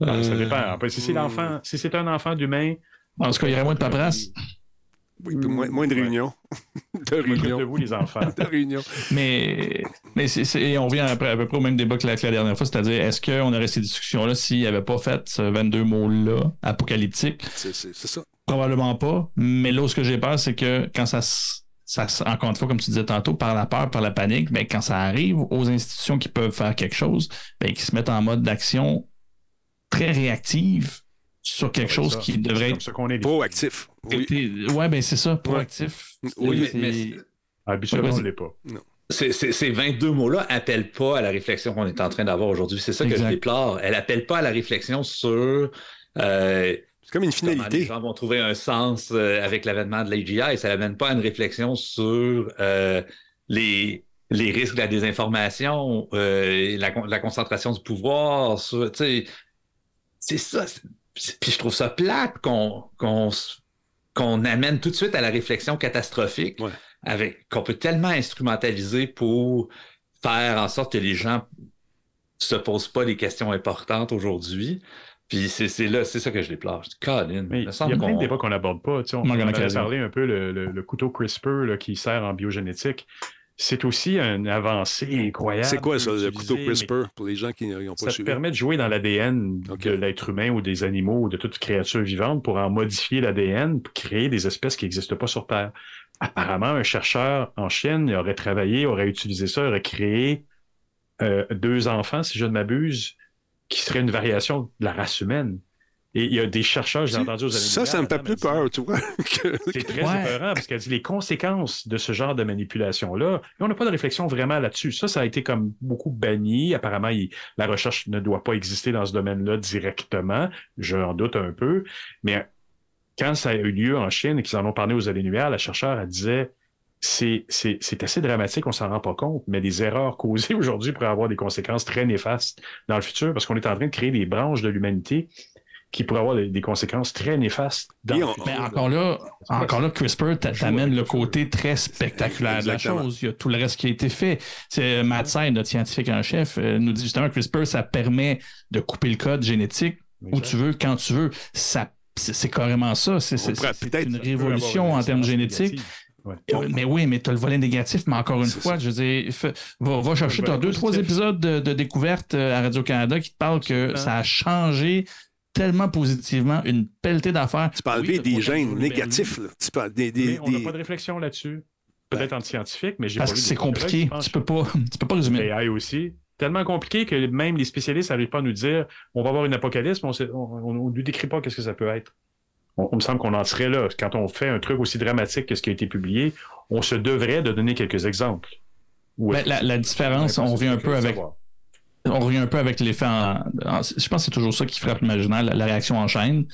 Ah, Ça Euh, dépend. Après, Si c'est l'enfant, si c'est un enfant d'humain, En tout cas, il y aurait moins de paperasse. Oui, moins, moins de Ouais. réunions. de réunions. vous, les enfants. De réunions. Mais, mais et on revient à peu près au même débat que la, que la dernière fois, c'est-à-dire est-ce qu'on aurait ces discussions-là s'il n'avait pas fait ce 22 mots-là apocalyptique? C'est ça. Probablement pas. Mais là, ce que j'ai peur, c'est que quand ça, se- ça encore une fois, comme tu disais tantôt, par la peur, par la panique, ben, quand ça arrive aux institutions qui peuvent faire quelque chose, ben, qui se mettent en mode d'action très réactive sur quelque chose qui devrait être est. Proactif. Oui. Ouais, ben c'est ça, proactif. Oui, C'est- mais- mais- Habituellement, on ne l'est pas. Ces, ces- ces 22 mots-là appellent pas à la réflexion qu'on est en train d'avoir aujourd'hui. C'est ça que Exact. je déplore. Elle appelle pas à la réflexion sur euh, C'est comme une comment les finalité. gens vont trouver un sens euh, avec l'avènement de l'AGI. Ça n'amène pas à une réflexion sur euh, les, les risques de la désinformation, euh, la, la concentration du pouvoir. sur- tu sais, C'est ça. Puis je trouve ça plate qu'on qu'on s- qu'on amène tout de suite à la réflexion catastrophique, Ouais. avec qu'on peut tellement instrumentaliser pour faire en sorte que les gens se posent pas les questions importantes aujourd'hui. Puis c'est c'est là, c'est ça que je déplore. Je dis, Colin, Mais il y semble a plein de qu'on- débats qu'on n'aborde pas. Tu sais, on, on avait d'occasion. parlé un peu le, le- le couteau CRISPR là, qui sert en biogénétique. C'est aussi une avancée incroyable. C'est quoi ça, le couteau CRISPR, pour les gens qui n'ont pas Ça suivi? permet de jouer dans l'ADN de l'être humain ou des animaux ou de toute créature vivante pour en modifier l'ADN, pour créer des espèces qui n'existent pas sur Terre. Apparemment, un chercheur en Chine il aurait travaillé, aurait utilisé ça, aurait créé euh, deux enfants, si je ne m'abuse, qui seraient une variation de la race humaine. Et il y a des chercheurs, j'ai entendu aux Ça, ça me fait plus peur, tu vois. que- c'est très Ouais. épeurant parce qu'elle dit les conséquences de ce genre de manipulation-là. Et on n'a pas de réflexion vraiment là-dessus. Ça, ça a été comme beaucoup banni. Apparemment, il- la recherche ne doit pas exister dans ce domaine-là directement. J'en doute un peu. Mais quand ça a eu lieu en Chine et qu'ils en ont parlé aux annuaires, la chercheure, elle disait c'est, c'est, c'est assez dramatique, on s'en rend pas compte, mais des erreurs causées aujourd'hui pourraient avoir des conséquences très néfastes dans le futur parce qu'on est en train de créer des branches de l'humanité qui pourraient avoir des, conséquences très néfastes dans on-. Mais encore là, encore là, CRISPR t'amène le côté très spectaculaire de la chose. Il y a tout le reste qui a été fait. C'est euh, Matt notre scientifique en chef, euh, nous dit justement que CRISPR, ça permet de couper le code génétique où tu veux, quand tu veux. Ça, c'est c'est carrément ça. C'est c'est- pourrait c'est peut-être- une révolution en termes génétiques. Ouais. Euh, Mais oui, mais tu as le volet négatif, mais encore une C'est fois, ça. je veux dire, va, va chercher, tu as deux, trois épisodes de, de découverte euh, à Radio-Canada qui te parlent que ça a changé tellement positivement une pelletée d'affaires. Tu peux enlever des gènes négatifs. là. Tu peux, des, des, Mais on n'a des- pas de réflexion là-dessus. Peut-être en scientifique, mais j'ai Parce pas que c'est compliqué. Tu peux pas, tu peux pas résumer. AI aussi. tellement compliqué que même les spécialistes n'arrivent pas à nous dire on va avoir une apocalypse, mais on ne nous décrit pas qu'est-ce que ça peut être. On, me semble qu'on en serait là. Quand on fait un truc aussi dramatique que ce qui a été publié, on se devrait de donner quelques exemples. Ben, la, différence, on revient un peu avec. On revient un peu avec l'effet en, Je pense que c'est toujours ça qui frappe l'imaginaire, la, réaction en chaîne.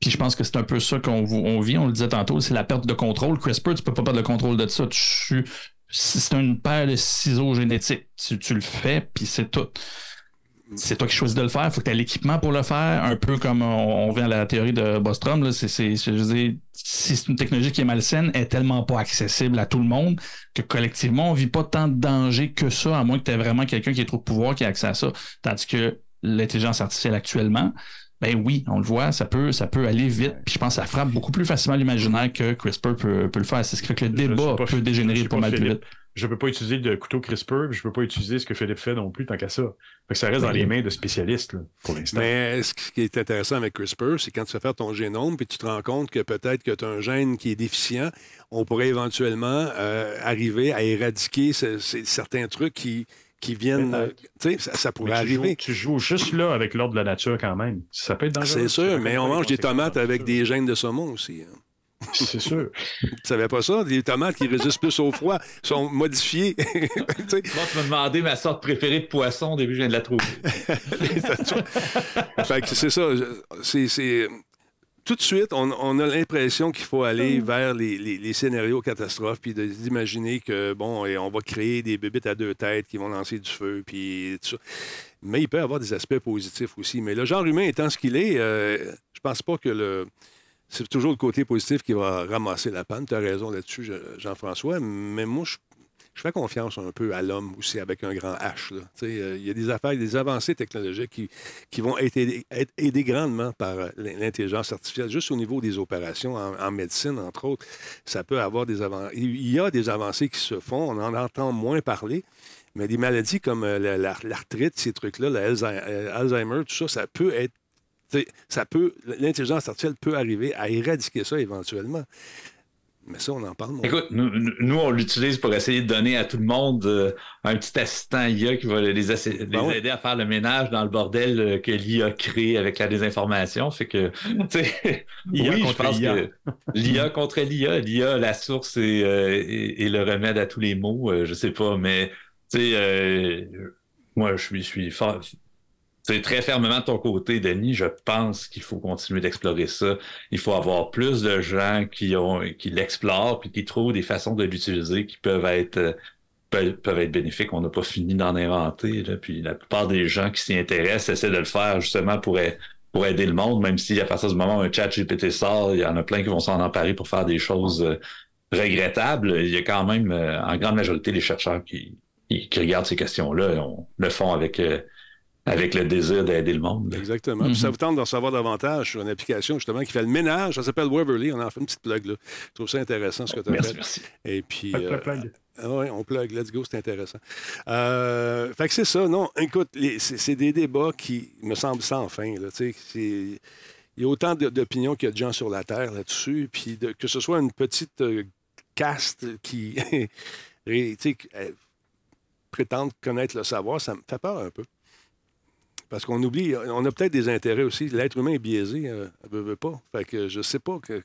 Puis je pense que c'est un peu ça qu'on vit, on le disait tantôt, c'est la perte de contrôle. CRISPR, tu peux pas perdre le contrôle de ça. c'est une paire de ciseaux génétiques. Tu, tu le fais, puis c'est tout c'est toi qui choisis de le faire. Il faut que tu aies l'équipement pour le faire. Un peu comme on, vient à la théorie de Bostrom. C'est, c'est, si c'est une technologie qui est malsaine, elle est tellement pas accessible à tout le monde que collectivement, on vit pas tant de danger que ça, à moins que tu aies vraiment quelqu'un qui ait trop de pouvoir qui a accès à ça. Tandis que l'intelligence artificielle actuellement, ben oui, on le voit, ça peut, ça peut aller vite. Puis je pense que ça frappe beaucoup plus facilement l'imaginaire que CRISPR peut, le faire. C'est ce qui fait que le débat peut dégénérer pas, mal plus vite je ne peux pas utiliser de couteau CRISPR, je ne peux pas utiliser ce que Philippe fait non plus, tant qu'à ça. ça reste dans les mains de spécialistes, pour l'instant. Mais ce qui est intéressant avec CRISPR, c'est quand tu vas faire ton génome, puis tu te rends compte que peut-être que tu as un gène qui est déficient, on pourrait éventuellement euh, arriver à éradiquer certains trucs qui, qui viennent. Euh, tu sais, ça, pourrait arriver. tu joues juste là avec l'ordre de la nature quand même. Ça peut être dangereux. C'est sûr, mais on mange des tomates avec des gènes de saumon aussi. Hein. C'est sûr. tu savais pas ça? Les tomates qui résistent plus au froid sont modifiées. Moi, tu m'as demandé ma sorte préférée de poisson. Au début, je viens de la trouver. fait que c'est ça. C'est tout de suite, on, a l'impression qu'il faut aller hmm. vers les, scénarios catastrophes, puis d'imaginer que, bon, on va créer des bébites à deux têtes qui vont lancer du feu, puis tout ça. Mais il peut y avoir des aspects positifs aussi. Mais le genre humain étant ce qu'il est, euh, je pense pas que le c'est toujours le côté positif qui va ramasser la panne. Tu as raison là-dessus, Jean-François. Mais moi, je, fais confiance un peu à l'homme aussi avec un grand H. Euh, il y a des affaires, des avancées technologiques qui, vont être aidées, grandement par euh, l'intelligence artificielle, juste au niveau des opérations en, médecine, entre autres. Ça peut avoir des avancées. Il y a des avancées qui se font. On en entend moins parler. Mais des maladies comme euh, l'arthrite, ces trucs-là, l'Alzheimer, tout ça, ça peut être ça peut, l'intelligence artificielle peut arriver à éradiquer ça éventuellement. Mais ça, on en parle. Écoute, nous, on l'utilise pour essayer de donner à tout le monde euh, un petit assistant IA qui va les, ben aider à faire le ménage dans le bordel euh, que l'IA crée avec la désinformation. Fait que, oui, je pense que l'IA contre l'IA, l'IA, la source et, euh, le remède à tous les maux, je sais pas, mais tu sais, moi, je suis, je suis fort, c'est très fermement de ton côté, Denis. Je pense qu'il faut continuer d'explorer ça. Il faut avoir plus de gens qui ont qui l'explorent puis qui trouvent des façons de l'utiliser qui peuvent être euh, peuvent, être bénéfiques. On n'a pas fini d'en inventer. Puis la plupart des gens qui s'y intéressent essaient de le faire justement pour, pour aider le monde, même si à partir du moment où un chat GPT sort, il y en a plein qui vont s'en emparer pour faire des choses euh, regrettables. Il y a quand même, euh, en grande majorité, les chercheurs qui, qui, regardent ces questions-là on, le font avec avec le désir d'aider le monde. Exactement. Puis ça mhm. vous tente d'en savoir davantage sur une application justement qui fait le ménage. Ça s'appelle Waverly. On en fait une petite plug là. Je trouve ça intéressant ce que tu as fait. Merci. Et puis. Euh, ah oui, on plug, let's go, c'est intéressant. Euh, fait que c'est ça, non, écoute, c'est des débats qui me semblent sans fin. Là, il y a autant d'opinions qu'il y a de gens sur la Terre là-dessus, puis que ce soit une petite euh, caste qui prétend connaître le savoir, ça me fait peur un peu. Parce qu'on oublie, on a peut-être des intérêts aussi. L'être humain est biaisé, euh, ne veut, pas. Fait que je sais pas que.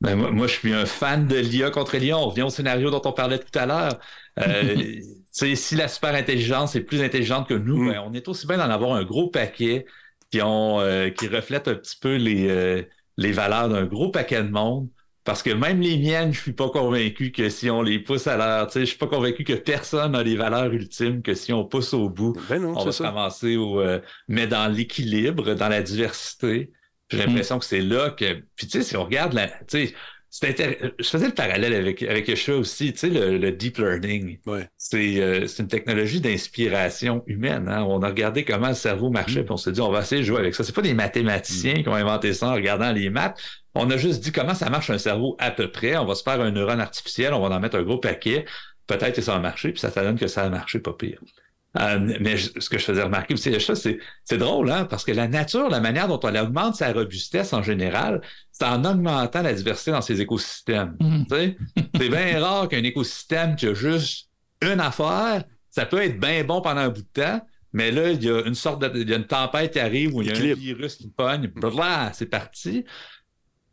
Ben, moi, je suis un fan de l'IA contre l'IA. On revient au scénario dont on parlait tout à l'heure. Euh, si la super intelligence est plus intelligente que nous, mm. ben, on est aussi bien d'en avoir un gros paquet qui, ont, euh, qui reflète un petit peu les, euh, les valeurs d'un gros paquet de monde. Parce que même les miennes, je suis pas convaincu que si on les pousse à l'heure, tu sais, je suis pas convaincu que personne a les valeurs ultimes, que si on pousse au bout, ben on va se ramasser au, euh, mais dans l'équilibre, dans la diversité. J'ai hmm. l'impression que c'est là que, puis tu sais, si on regarde la, tu sais, je faisais le parallèle avec, avec le chat aussi, tu sais, le, deep learning. Ouais. Euh, c'est une technologie d'inspiration humaine. Hein? On a regardé comment le cerveau marchait, mm. puis on s'est dit, on va essayer de jouer avec ça. C'est pas des mathématiciens mm. qui ont inventé ça en regardant les maths. On a juste dit comment ça marche un cerveau à peu près. On va se faire un neurone artificiel, on va en mettre un gros paquet. Peut-être que ça va marcher, puis ça donne que ça a marché pas pire. Euh, mais ce que je faisais remarquer aussi, c'est, c'est drôle, hein, parce que la nature, la manière dont elle augmente sa robustesse en général, c'est en augmentant la diversité dans ses écosystèmes. Mhm. c'est bien rare qu'un écosystème qui a juste une affaire ça peut être bien bon pendant un bout de temps, mais là, il y a une sorte de, il y a une tempête qui arrive où il y a un virus qui pogne, blablabla, c'est parti.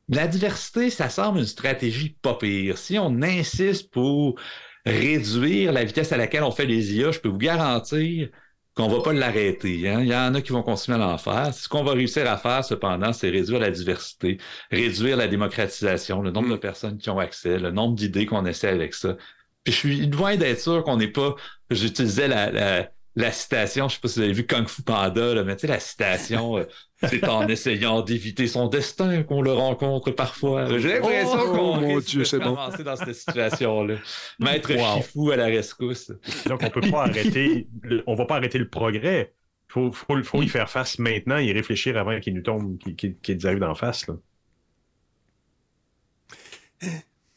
La diversité, ça semble une stratégie pas pire. Si on insiste pour réduire la vitesse à laquelle on fait les IA, je peux vous garantir qu'on va pas l'arrêter. Hein. Il y en a qui vont continuer à l'en faire. Ce qu'on va réussir à faire, cependant, c'est réduire la diversité, réduire la démocratisation, le nombre de mm. personnes qui ont accès, le nombre d'idées qu'on essaie avec ça. Puis je suis loin d'être sûr qu'on n'est pas. J'utilisais la la citation, je sais pas si vous avez vu Kung Fu Panda, là, mais tu sais, la citation, c'est en essayant d'éviter son destin qu'on le rencontre parfois. J'ai l'impression oh, qu'on mon Dieu, c'est bon. dans cette situation-là. Maître wow. à la rescousse. Donc, on peut pas arrêter, on va pas arrêter le progrès. Il faut, faut, faut, y faire face maintenant et réfléchir avant qu'il nous tombe, qu'il nous arrive d'en face. Là.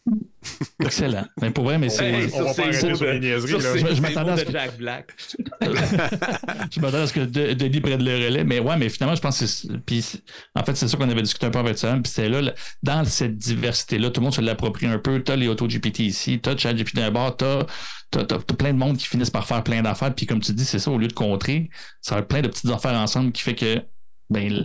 Excellent. Mais pour vrai, mais c'est. on va pas arrêter sur les niaiseries. Je, m'attendais à ce que. Jack Black. je m'attendais à ce que Denis prenne le relais. Mais ouais, mais finalement, je pense que c'est. Puis, en fait, c'est ça qu'on avait discuté un peu avec ça. Puis c'est là, dans cette diversité-là, tout le monde se l'approprie un peu. T'as les AutoGPT ici, t'as ChatGPT d'un bord, t'as t'as as, plein de monde qui finissent par faire plein d'affaires. Puis comme tu dis, c'est ça, au lieu de contrer, ça va être plein de petites affaires ensemble qui fait que ben,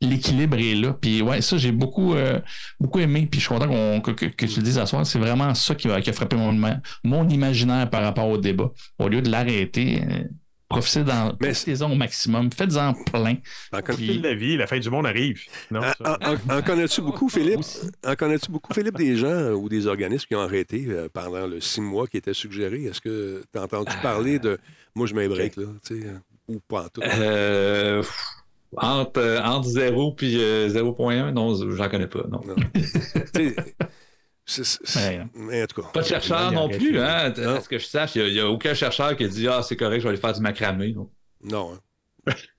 l'équilibre est là. Puis ouais, ça, j'ai beaucoup, euh, beaucoup aimé. Puis je suis content que, tu le dises à soir. C'est vraiment ça qui, a frappé mon, mon imaginaire par rapport au débat. Au lieu de l'arrêter, euh, profitez dans profitez-en au maximum. Faites-en plein. En puis... la vie, la fin du monde arrive. en, connais-tu beaucoup, Philippe? En connais-tu beaucoup, Philippe, des gens ou des organismes qui ont arrêté euh, pendant le six mois qui était suggéré? Est-ce que tu as entendu parler de moi je break, là, tu sais, ou pas en tout? Euh... Entre, euh, entre 0 puis 0.1, euh, non, j'en connais pas. Non. mais en tout cas. Pas de chercheur non plus, hein? À ce que je sache, il n'y a, aucun chercheur qui a dit Ah, c'est correct, je vais aller faire du macramé. Non. non hein.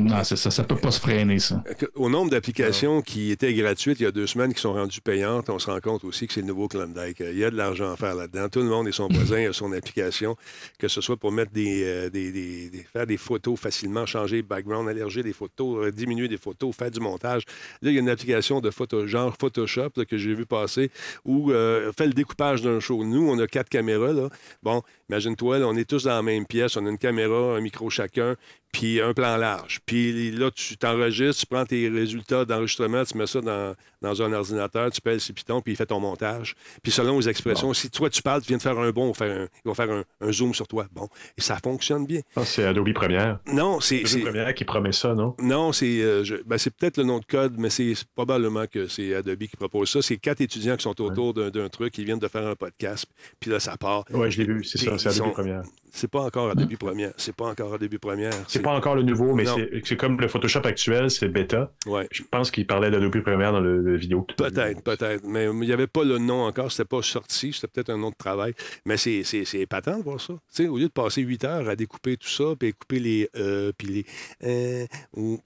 Non, c'est ça. Ça peut pas se freiner, ça. Au nombre d'applications qui étaient gratuites il y a deux semaines, qui sont rendues payantes, on se rend compte aussi que c'est le nouveau Klondike. Il y a de l'argent à faire là-dedans. Tout le monde et son voisin a son application, que ce soit pour mettre des, euh, des, faire des photos facilement, changer le background, allerger des photos, euh, diminuer des photos, faire du montage. Là, il y a une application de photo, genre Photoshop que j'ai vu passer où euh, fait le découpage d'un show. Nous, on a quatre caméras. Là. Bon, imagine-toi, on est tous dans la même pièce, on a une caméra, un micro chacun, puis un plan large. Puis là, tu t'enregistres, tu prends tes résultats d'enregistrement, tu mets ça dans, dans un ordinateur, tu pèses ses pitons, puis il fait ton montage. Puis selon les expressions, si toi tu parles, tu viens de faire un bon, il va faire un, zoom sur toi. Bon, et ça fonctionne bien. Ah, c'est Adobe Premiere. Non, c'est. Adobe Premiere qui promet ça, non? Non, c'est euh, ben, c'est peut-être le nom de code, mais c'est probablement que c'est Adobe qui propose ça. C'est quatre étudiants qui sont autour d'un truc, qui viennent de faire un podcast, puis là, ça part. Oui, je l'ai vu, c'est ça, c'est Adobe Premiere. C'est pas encore Adobe Premiere. C'est pas encore Adobe Premiere. C'est pas encore le nouveau, mais c'est comme le Photoshop actuel, c'est bêta. Ouais. Je pense qu'il parlait d'Adobe Premiere dans le, vidéo. Peut-être, peut-être. Mais il n'y avait pas le nom encore, c'était pas sorti, c'était peut-être un nom de travail. Mais c'est épatant de voir ça. sais, au lieu de passer 8 heures à découper tout ça, puis couper les euh, puis les euh, ou,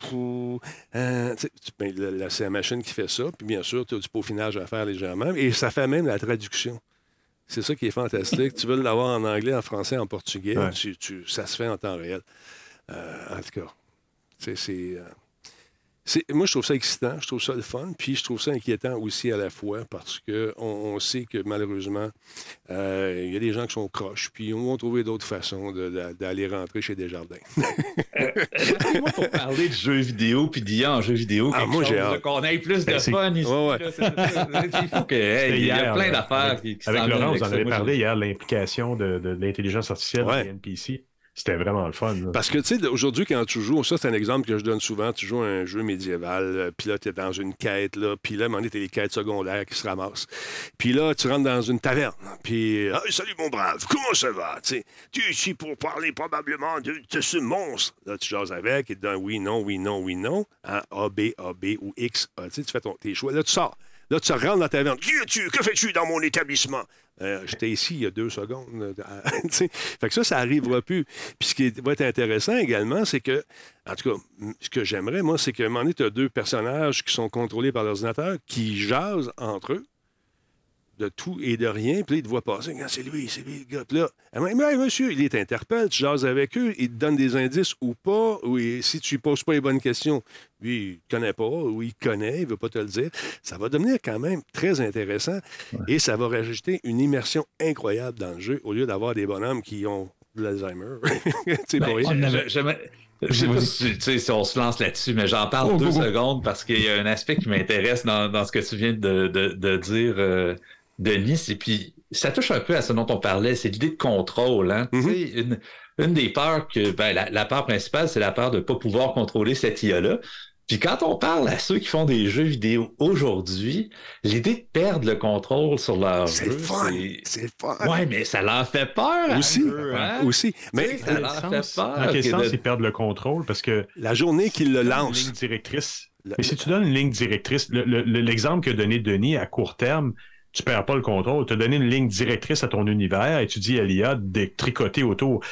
euh, ben, c'est la machine qui fait ça, puis bien sûr, tu as du peaufinage à faire légèrement, et ça fait même la traduction. C'est ça qui est fantastique. tu veux l'avoir en anglais, en français, en portugais, ça se fait en temps réel. en tout cas, c'est moi, je trouve ça excitant, je trouve ça le fun, puis je trouve ça inquiétant aussi à la fois parce qu'on on sait que malheureusement, euh, il y a des gens qui sont croches, puis on va trouver d'autres façons d'aller rentrer chez Desjardins. euh, moi, pour parler de jeux vidéo puis d'IA en jeux vidéo, ah, moi, j'ai qu'on ait plus de ben, fun ici. Ouais, ouais. il faut que. il y a plein d'affaires qui, qui Avec Laurent, vous en avez parlé hier, l'implication de, de l'intelligence artificielle dans les NPC. C'était vraiment le fun. Parce que, tu sais, aujourd'hui, quand tu joues, ça, c'est un exemple que je donne souvent. Tu joues un jeu médiéval, euh, puis là, tu es dans une quête, là, puis là, à un moment donné, les quêtes secondaires qui se ramassent. Puis là, tu rentres dans une taverne, puis ah, salut mon brave, comment ça va? tu es ici pour parler probablement de, ce monstre. Là, tu jases avec, et donne oui, non, oui, non, oui, non. Hein, A, B, A, B ou X. Ah, tu fais ton, tes choix. Là, tu sors. Là, tu rentres dans la taverne. Qui es-tu? Que fais-tu dans mon établissement? Euh, j'étais ici il y a deux secondes. fait que ça, ça n'arrivera plus. Puis ce qui va être intéressant également, c'est que, en tout cas, ce que j'aimerais, moi, c'est qu'à un moment donné, tu as deux personnages qui sont contrôlés par l'ordinateur qui jasent entre eux de tout et de rien, puis là, il te voit passer. c'est lui, c'est lui, le gars. là, ah, mais, monsieur, il est interpelle, tu jases avec eux, il te donne des indices ou pas, ou si tu ne poses pas les bonnes questions, lui, il ne connaît pas, ou il connaît, il ne veut pas te le dire. Ça va devenir quand même très intéressant et ça va rajouter une immersion incroyable dans le jeu au lieu d'avoir des bonhommes qui ont de l'Alzheimer. c'est Ben, je- sais pas si, tu sais, si on se lance là-dessus, mais j'en parle Oh, deux secondes parce qu'il y a un aspect qui m'intéresse dans, dans ce que tu viens de, de- de dire, euh, Denis. Et puis, ça touche un peu à ce dont on parlait, c'est l'idée de contrôle. Hein? Mhm. sais, une, une des peurs que, ben, la, la peur principale, c'est la peur de ne pas pouvoir contrôler cette IA-là. Puis quand on parle à ceux qui font des jeux vidéo aujourd'hui, l'idée de perdre le contrôle sur leur C'est jeu, c'est... C'est fun. Ouais, mais ça leur fait peur. à Aussi. eux, hein? Aussi. Mais ça leur fait peur. dans quel que sens de- ils perdent le contrôle? Parce que la journée qu'il le une ligne lance. directrice. Le- Mais si tu donnes une ligne directrice, le- le- le- l'exemple que donné Denis à court terme, tu perds pas le contrôle. Tu as donné une ligne directrice à ton univers et tu dis à l'IA de tricoter autour.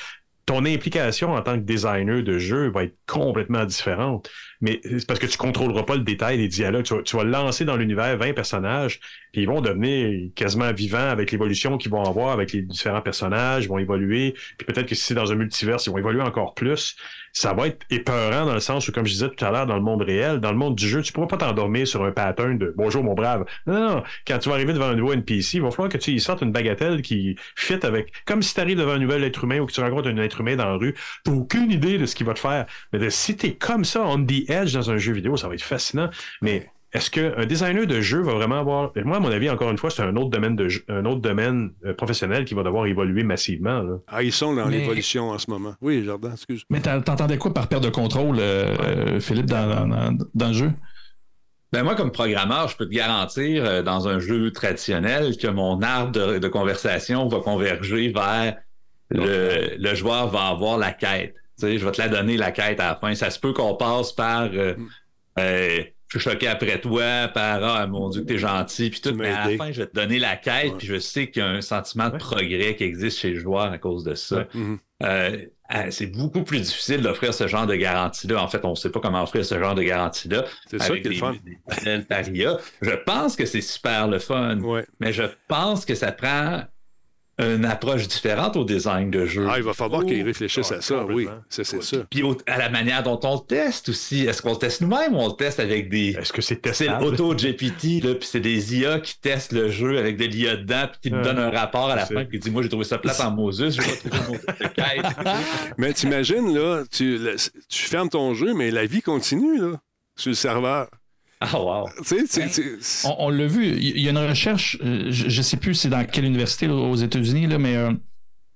Ton implication en tant que designer de jeu va être complètement différente. Mais c'est parce que tu contrôleras pas le détail des dialogues. Tu vas, tu lancer dans l'univers 20 personnages, puis ils vont devenir quasiment vivants avec l'évolution qu'ils vont avoir avec les différents personnages, ils vont évoluer. Puis peut-être que si c'est dans un multiverse, ils vont évoluer encore plus. Ça va être épeurant dans le sens où, comme je disais tout à l'heure, dans le monde réel, dans le monde du jeu, tu pourras pas t'endormir sur un pattern de Bonjour mon brave. Non, non. Quand tu vas arriver devant un nouveau NPC, il va falloir que tu y sortes une bagatelle qui fit avec. Comme si tu arrives devant un nouvel être humain ou que tu rencontres un être humain dans la rue, t'as aucune idée de ce qu'il va te faire. Mais de- si t'es comme ça, on the edge dans un jeu vidéo, ça va être fascinant. Mais est-ce qu'un designer de jeu va vraiment avoir. Moi, à mon avis, encore une fois, c'est un autre domaine de jeu- un autre domaine euh, professionnel qui va devoir évoluer massivement. là. Ah, ils sont dans Mais- l'évolution en ce moment. Oui, Jardin, excuse. Mais t'en- t'entendais quoi par perte de contrôle, euh, euh, Philippe, dans, dans- dans- dans le jeu? Ben moi, comme programmeur, je peux te garantir euh, dans un jeu traditionnel que mon arbre de, de conversation va converger vers le, le joueur va avoir la quête. Tu sais, je vais te la donner, la quête à la fin. Ça se peut qu'on passe par euh, Mm. euh, je suis choqué après toi, par Ah mon Dieu, que t'es gentil, puis tout, mais à la fin, je vais te donner la quête, Ouais. puis je sais qu'il y a un sentiment de Ouais. progrès qui existe chez le joueur à cause de ça. Ouais. Mhm. Euh, c'est beaucoup plus difficile d'offrir ce genre de garantie-là. En fait, on ne sait pas comment offrir ce genre de garantie-là C'est ça avec qui est le fun. des. Je pense que c'est super le fun, Ouais. mais je pense que ça prend une approche différente au design de jeu. Ah, il va falloir Oh, qu'ils réfléchissent ah, à ça, oui. Ça, c'est Oui. ça. Puis au- à la manière dont on le teste aussi. Est-ce qu'on le teste nous-mêmes ou on le teste avec des. Est-ce que c'est C'est testable? l'auto-GPT, là, puis c'est des IA qui testent le jeu avec de l'IA dedans, puis qui nous Ouais. donnent un rapport à la C'est- fin, puis qui dit Moi, j'ai trouvé ça plate en Moses, je vais trouver mon de quête. Mais t'imagines, là, tu, le- tu fermes ton jeu, mais la vie continue, là, sur le serveur. Ah, wow. Tu sais, c'est- Ben, c'est- c'est- On, on l'a vu, il y a une recherche, euh, je, je sais plus c'est dans quelle université là, aux États-Unis, là, mais. euh,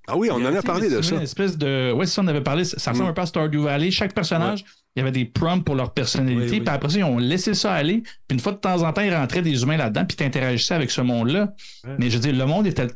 Ah oui, on en avait a parlé de ça. Une espèce de. Ouais, ça, on avait parlé. Ça ressemble Mm. un peu à Stardew Valley. Chaque personnage, il y avait des prompts pour leur personnalité. Oui, oui. Puis après ça, ils ont laissé ça aller. Puis une fois de temps en temps, ils rentraient des humains là-dedans. Puis tu interagissais avec ce monde-là. Ouais. Mais je veux dire, le monde était.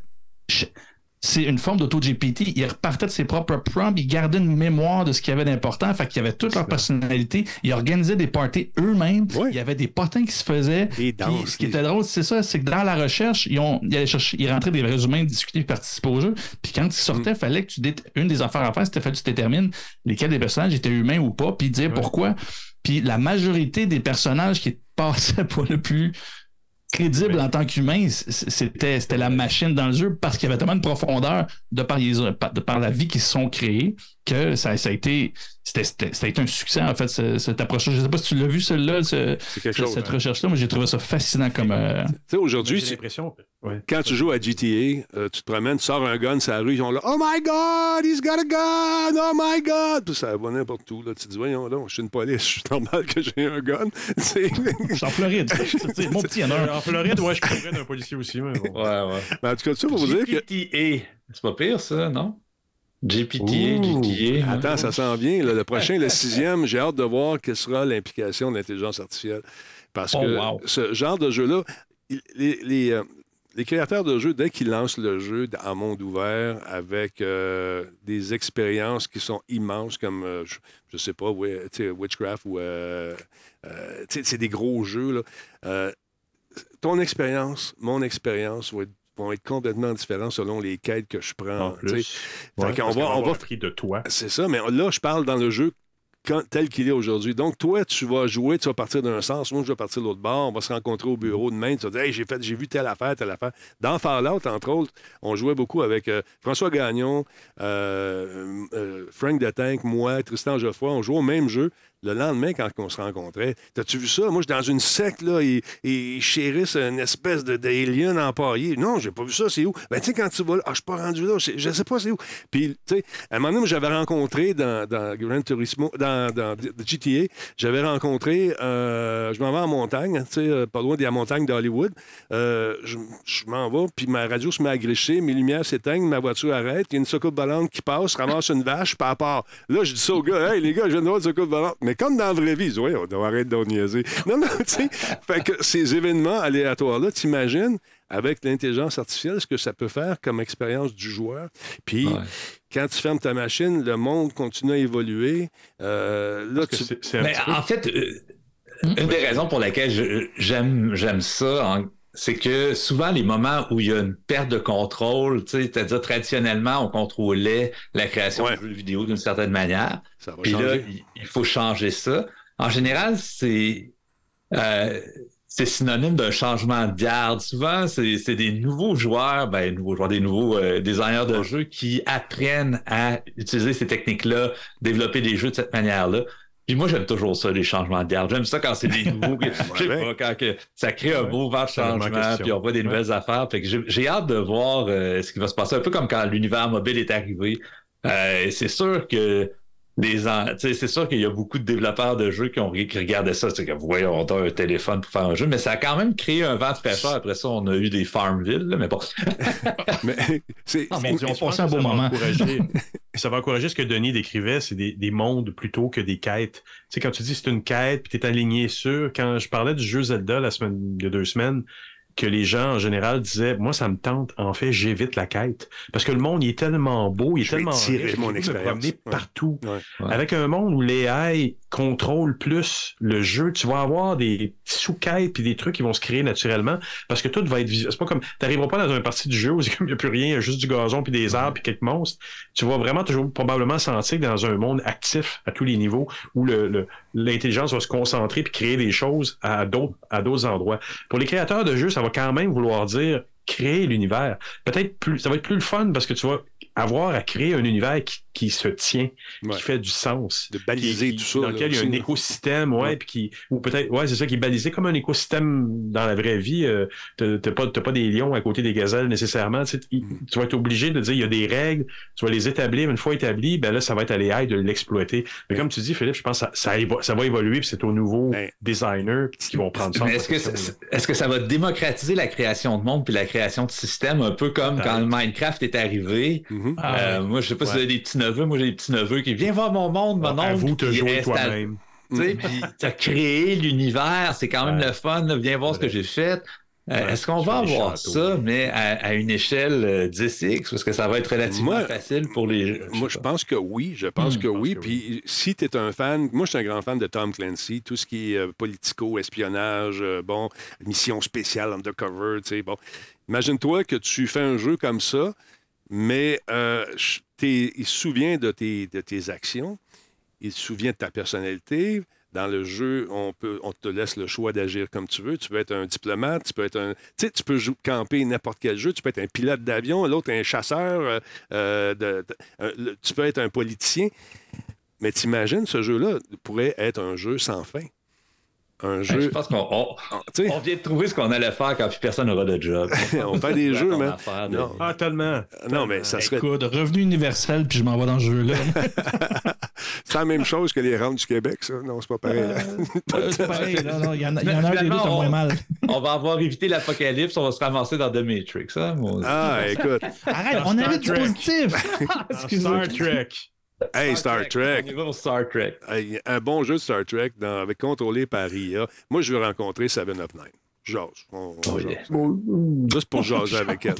C'est une forme d'auto-GPT. Ils repartaient de ses propres prompts. Ils gardaient une mémoire de ce qu'il y avait d'important. Fait qu'il y avait toute leur personnalité. Ils organisaient des parties eux-mêmes. Oui. Il y avait des potins qui se faisaient. Des Puis, ce qui était drôle, c'est ça, c'est que dans la recherche, ils, ont, ils, allaient chercher, ils rentraient des vrais humains, discuter, puis participer au jeu. Puis quand ils sortaient, il fallait que tu dé- une des affaires à faire, c'était fallait que tu détermines lesquels des personnages étaient humains ou pas, puis dire Ouais. pourquoi. Puis la majorité des personnages qui passaient pour le plus crédible en tant qu'humain, c'était c'était la machine dans le jeu parce qu'il y avait tellement de profondeur de par, les, de par la vie qui se sont créés que ça, ça a été c'était- un succès en fait ce- cette approche. Je sais pas si tu l'as vu celle-là, ce- cette hein. recherche-là, moi j'ai trouvé ça fascinant comme euh, Tu sais, aujourd'hui, J'ai tu- l'impression. Ouais. quand tu joues à GTA, euh, tu te promènes, tu sors un gun sur la rue, ils ont là Oh my God, he's got a gun! Oh my God! Puis ça va n'importe où. Là. Tu te dis Voyons donc, je suis une police, je suis normal que j'ai un gun. Je suis en Floride. Mon petit, il y en a un. En Floride, ouais, je couvrais d'un policier aussi. Mais bon. Ouais, ouais. Mais en tout cas, ça pour vous dire que. GTA. C'est pas pire, ça, non? GPT, Ouh. GTA. Attends, ça s'en vient. là. le prochain, le sixième, j'ai hâte de voir quelle sera l'implication de l'intelligence artificielle. Parce Oh, que wow. ce genre de jeu-là, il- les, les, euh, les créateurs de jeux, dès qu'ils lancent le jeu en monde ouvert avec euh, des expériences qui sont immenses, comme, euh, je, je sais pas, Witchcraft ou. euh, c'est des gros jeux. Là. Ton expérience, mon expérience va être- vont être complètement différentes selon les quêtes que je prends. En plus. Ouais, parce va- on va- appris de toi. C'est ça, mais là, je parle dans le jeu quand- tel qu'il est aujourd'hui. Donc, toi, tu vas jouer, tu vas partir d'un sens, moi, je vais partir de l'autre bord, on va se rencontrer au bureau demain, tu vas dire, hey, j'ai, fait, j'ai vu telle affaire, telle affaire. Dans Fallout, entre autres, on jouait beaucoup avec euh, François Gagnon, euh, euh, Frank de Tank, moi, Tristan Geoffroy, on jouait au même jeu. Le lendemain, quand on se rencontrait, t'as-tu vu ça? Moi, je suis dans une secte, là, ils chérissent une espèce de, d'alien empaillé. Non, j'ai pas vu ça, c'est où? Ben, tu sais, quand tu vas là, ah, je suis pas rendu là, je sais pas c'est où. Puis, tu sais, à un moment donné, j'avais rencontré dans, dans Turismo, dans, GTA, j'avais rencontré, euh, je m'en vais en montagne, tu sais, euh, pas loin des montagnes d'Hollywood. Euh, je m'en vais, puis ma radio se met à gricher, mes lumières s'éteignent, ma voiture arrête, il y a une soucoupe volante qui passe, ramasse une vache, puis à part. Là, je dis ça aux gars, hey, les gars, je viens de voir une soucoupe volante. Mais comme dans la vraie vie, on doit arrêter de niaiser. Non, non, tu sais, fait que ces événements aléatoires-là, t'imagines, avec l'intelligence artificielle, ce que ça peut faire comme expérience du joueur. Puis, Ouais. quand tu fermes ta machine, le monde continue à évoluer. Euh, là, tu... Mais peu- en fait, euh, une des raisons pour laquelle j'aime ça, en- c'est que souvent les moments où il y a une perte de contrôle, tu sais, c'est-à-dire traditionnellement on contrôlait la création Ouais. de jeux vidéo d'une certaine manière, ça va puis là il, il faut changer ça. En général, c'est euh, c'est synonyme d'un changement de garde. Souvent, c'est c'est des nouveaux joueurs, ben nouveaux joueurs, des nouveaux euh, designers de jeux qui apprennent à utiliser ces techniques-là, développer des jeux de cette manière-là. Puis moi, j'aime toujours ça, les changements de garde. J'aime ça quand c'est des nouveaux. je sais pas, quand que ça crée un beau vent de changement, puis on voit des Ouais. nouvelles affaires. Fait que j'ai j'ai hâte de voir euh, ce qui va se passer. Un peu comme quand l'univers mobile est arrivé. Euh, c'est sûr que les c'est sûr qu'il y a beaucoup de développeurs de jeux qui ont qui regardaient ça, c'est que voyons, on a un téléphone pour faire un jeu, mais ça a quand même créé un vent de fraîcheur. Après ça, on a eu des Farmville, là, mais bon. Mais c'est... Un beau ça va moment. encourager- ça va encourager ce que Denis décrivait, c'est des, des mondes plutôt que des quêtes. Tu sais, quand tu dis c'est une quête, puis tu es aligné sur, quand je parlais du jeu Zelda la semaine, il y a deux semaines, que les gens en général disaient, moi ça me tente, en fait j'évite la quête. Parce que le monde il est tellement beau, il est Je vais tellement tirer riche, mon je peux me expérience. promener Ouais. partout. Ouais. Ouais. Avec un monde où l'AI contrôle plus le jeu, tu vas avoir des sous-quêtes puis des trucs qui vont se créer naturellement parce que tout va être. C'est pas comme t'arriveras pas dans une partie du jeu où il n'y a plus rien, il y a juste du gazon puis des arbres puis quelques monstres. Tu vas vraiment toujours probablement sentir que dans un monde actif à tous les niveaux où le, le- l'intelligence va se concentrer puis créer des choses à d'autres à d'autres endroits. Pour les créateurs de jeux, ça va quand même vouloir dire créer l'univers. Peut-être plus, ça va être plus le fun parce que tu vas avoir à créer un univers qui, qui se tient, Ouais. qui fait du sens De baliser qui- tout ça. Dans là, lequel il y a aussi, un écosystème, ouais, Ouais. puis qui, ou peut-être, ouais, c'est ça, qui est balisé comme un écosystème dans la vraie vie. Euh, t'as t'as pas, t'as pas des lions à côté des gazelles nécessairement. Tu, sais, il- Mm. tu vas être obligé de dire, il y a des règles, tu vas les établir. Une fois établis, ben là, ça va être à l'AI de l'exploiter. Mais comme tu dis, Philippe, je pense que ça, ça, évo- ça va évoluer, puis c'est aux nouveaux Ben, designers qui vont prendre ça. Mais est-ce que, ça- est-ce que ça va démocratiser la création de monde puis la création de systèmes, un peu comme quand Minecraft est arrivé? Mhm. Ah, Euh, Moi, je sais pas si vous avez des petits-neveux. Moi, j'ai des petits-neveux qui viennent voir mon monde, mon oncle. Avoue te jouer toi-même. Tu sais, puis t'as créé l'univers, c'est quand même Ouais. le fun. là. Viens voir ce que j'ai fait. Euh, Ouais, Est-ce qu'on va avoir châteaux. ça, mais à, à une échelle euh, 10x, parce que ça va être relativement Moi- facile pour les. Moi, je pense que oui. Je pense Hmm, que je pense oui. que Puis si tu es un fan, moi, je suis un grand fan de Tom Clancy, tout ce qui est euh, politico, espionnage, euh, bon, mission spéciale, undercover, tu sais, bon. Imagine-toi que tu fais un jeu comme ça, mais euh, il se souvient de tes, actions, il se souvient de ta personnalité. Dans le jeu, on, te laisse le choix d'agir comme tu veux. Tu peux être un diplomate, tu peux être un. Tu peux camper n'importe quel jeu. Tu peux être un pilote d'avion, l'autre un chasseur, euh, euh, tu peux être un politicien. Mais t'imagines, ce jeu-là pourrait être un jeu sans fin. Un Ben, je jeu. pense qu'on on, Ah, on vient de trouver ce qu'on allait faire quand plus personne n'aura de job. On fait des jeux, affaire de- Non. Ah, tellement. non, mais ça serait. Écoute, revenu universel, puis je m'en vais dans ce jeu-là. C'est la même chose que les rangs du Québec, ça. Non, c'est pas pareil. Euh, c'est pareil, là, non, il y en a, il y en a un des deux Finalement, qui a moins on- mal. On va avoir évité l'apocalypse, on va se ramasser dans The Matrix. Hein, mon- Ah, écoute. Arrête, Dans on avait du positif. Star Trek. Hey, Star Trek. On y va au Star Trek. Hey, Un bon jeu de Star Trek dans- avec contrôlé par IA. Moi, je veux rencontrer Seven of Nine. Jase. On- on Oh, jase. yeah. Juste pour jaser avec elle.